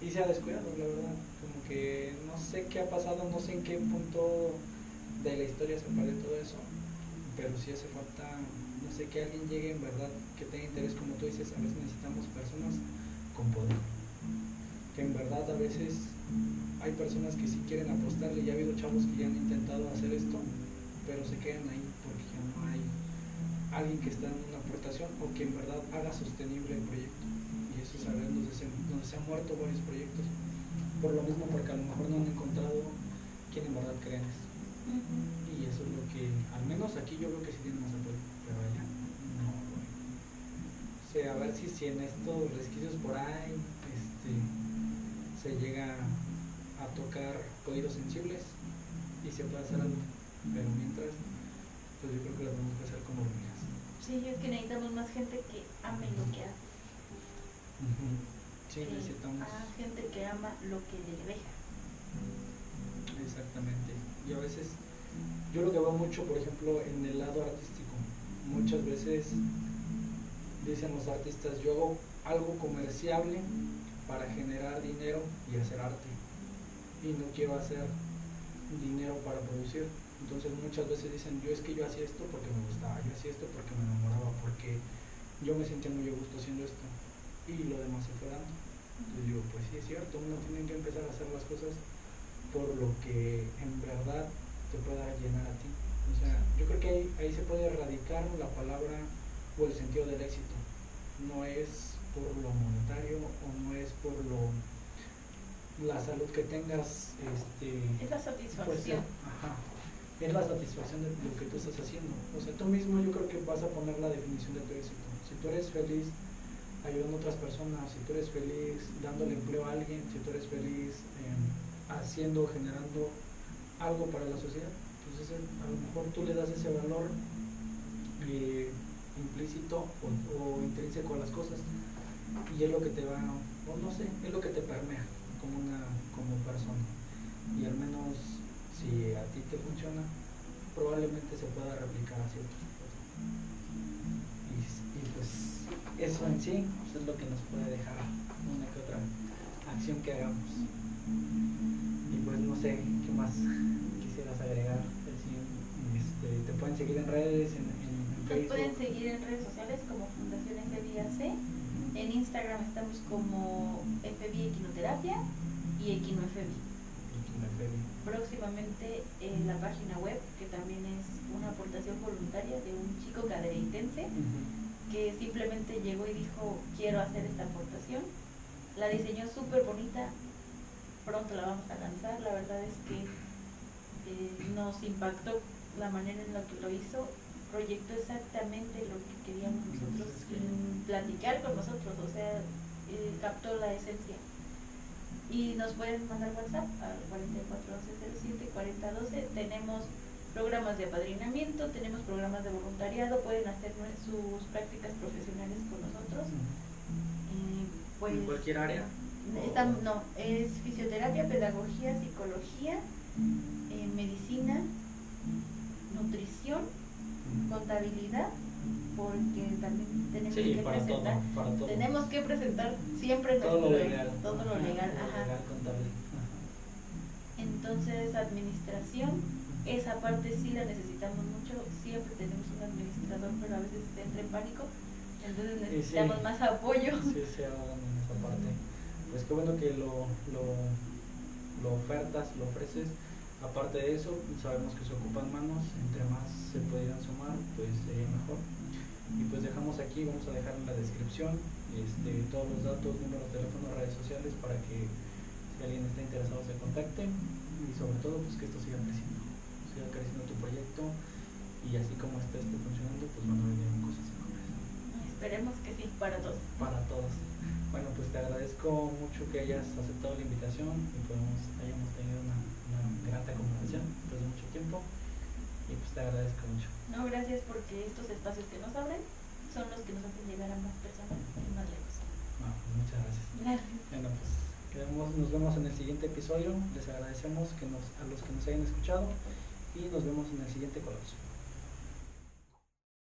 y se ha descuidado, la verdad. Como que no sé qué ha pasado, no sé en qué punto de la historia se perdió todo eso, pero sí hace falta, no sé, que alguien llegue en verdad, que tenga interés, como tú dices, a veces necesitamos personas con poder. que en verdad a veces hay personas que sí quieren apostarle y ha habido chavos que ya han intentado hacer esto, pero se quedan ahí porque ya no hay alguien que está dando una o que en verdad haga sostenible el proyecto. Y eso es algo donde se, donde se han muerto varios proyectos. Por lo mismo, porque a lo mejor no han encontrado quien en verdad crean esto. Y eso es lo que, al menos aquí yo creo que sí tiene más apoyo, pero allá no. O sea, a ver si, si en estos resquicios por ahí este, se llega a tocar oídos sensibles y se puede hacer algo. Pero mientras, pues yo creo que lo tenemos que hacer como. Sí, es que necesitamos más gente que ame lo que hace. Sí, que necesitamos. Más gente que ama lo que le deja. Exactamente. Y a veces, yo lo que veo mucho, por ejemplo, en el lado artístico, muchas veces dicen los artistas, yo hago algo comerciable para generar dinero y hacer arte. Y no quiero hacer dinero para producir. Entonces muchas veces dicen, yo es que yo hacía esto porque me gustaba, yo hacía esto porque me enamoraba, porque yo me sentía muy a gusto haciendo esto. Y lo demás se fue dando. Entonces digo, pues sí es cierto, uno tiene que empezar a hacer las cosas por lo que en verdad te pueda llenar a ti. O sea, yo creo que ahí, ahí se puede erradicar la palabra o el sentido del éxito. No es por lo monetario o no es por lo la salud que tengas este Es la pues, satisfacción. ajá, es la satisfacción de lo que tú estás haciendo. O sea, tú mismo yo creo que vas a poner la definición de tu éxito. Si tú eres feliz ayudando a otras personas, si tú eres feliz dándole empleo a alguien, si tú eres feliz em, haciendo, generando algo para la sociedad, entonces eh, a lo mejor tú le das ese valor eh, implícito o, o intrínseco a las cosas y es lo que te va, o no sé, es lo que te permea como una como persona y al menos si a ti te funciona probablemente se pueda replicar a ciertos y, y pues eso en sí pues, es lo que nos puede dejar una que otra acción que hagamos y pues no sé qué más quisieras agregar este, te pueden seguir en redes en, en, en Nos Facebook pueden seguir en redes sociales como Fundación FBAC. En Instagram estamos como FB Equinoterapia y EquinoFB. y en la feria. Próximamente en la página web, que también es una aportación voluntaria de un chico cadereitense que simplemente llegó y dijo quiero hacer esta aportación. La diseñó súper bonita, pronto la vamos a lanzar, la verdad es que eh, nos impactó la manera en la que lo hizo, proyectó exactamente lo que queríamos nosotros platicar con nosotros, o sea, eh, captó la esencia. Y nos pueden mandar WhatsApp al 441107 4012. Tenemos programas de apadrinamiento, tenemos programas de voluntariado, pueden hacer sus prácticas profesionales con nosotros. Pues, en cualquier área no, es fisioterapia, pedagogía, psicología, eh, medicina, nutrición, contabilidad, porque también tenemos sí que para todo presentar. para todo Tenemos que presentar siempre todo lo legal todo lo legal, todo ajá. legal, contable Ajá. Entonces, administración, esa parte sí la necesitamos mucho. Siempre tenemos un administrador, pero a veces entra en pánico. Entonces sí. necesitamos más apoyo. sí se ahogan en esa parte pues qué bueno que lo, lo, lo ofertas lo ofreces aparte de eso sabemos que se ocupan manos entre más se pudieran sumar pues sería mejor y pues dejamos aquí vamos a dejar en la descripción este, todos los datos números de teléfono redes sociales para que si alguien está interesado se contacte y sobre todo pues que esto siga creciendo siga creciendo tu proyecto y así como está este funcionando pues van a venir cosas mejores Esperemos que sí, para todos. para todos. Bueno, pues te agradezco mucho que hayas aceptado la invitación y podemos, hayamos tenido una, una grata conversación después de mucho tiempo y pues te agradezco mucho. No, gracias porque estos espacios que nos abren son los que nos hacen llegar a más personas y más lejos. No, pues muchas gracias. Gracias. Bueno, pues quedamos- nos vemos en el siguiente episodio. Les agradecemos que nos, a los que nos hayan escuchado y nos vemos en el siguiente colapso.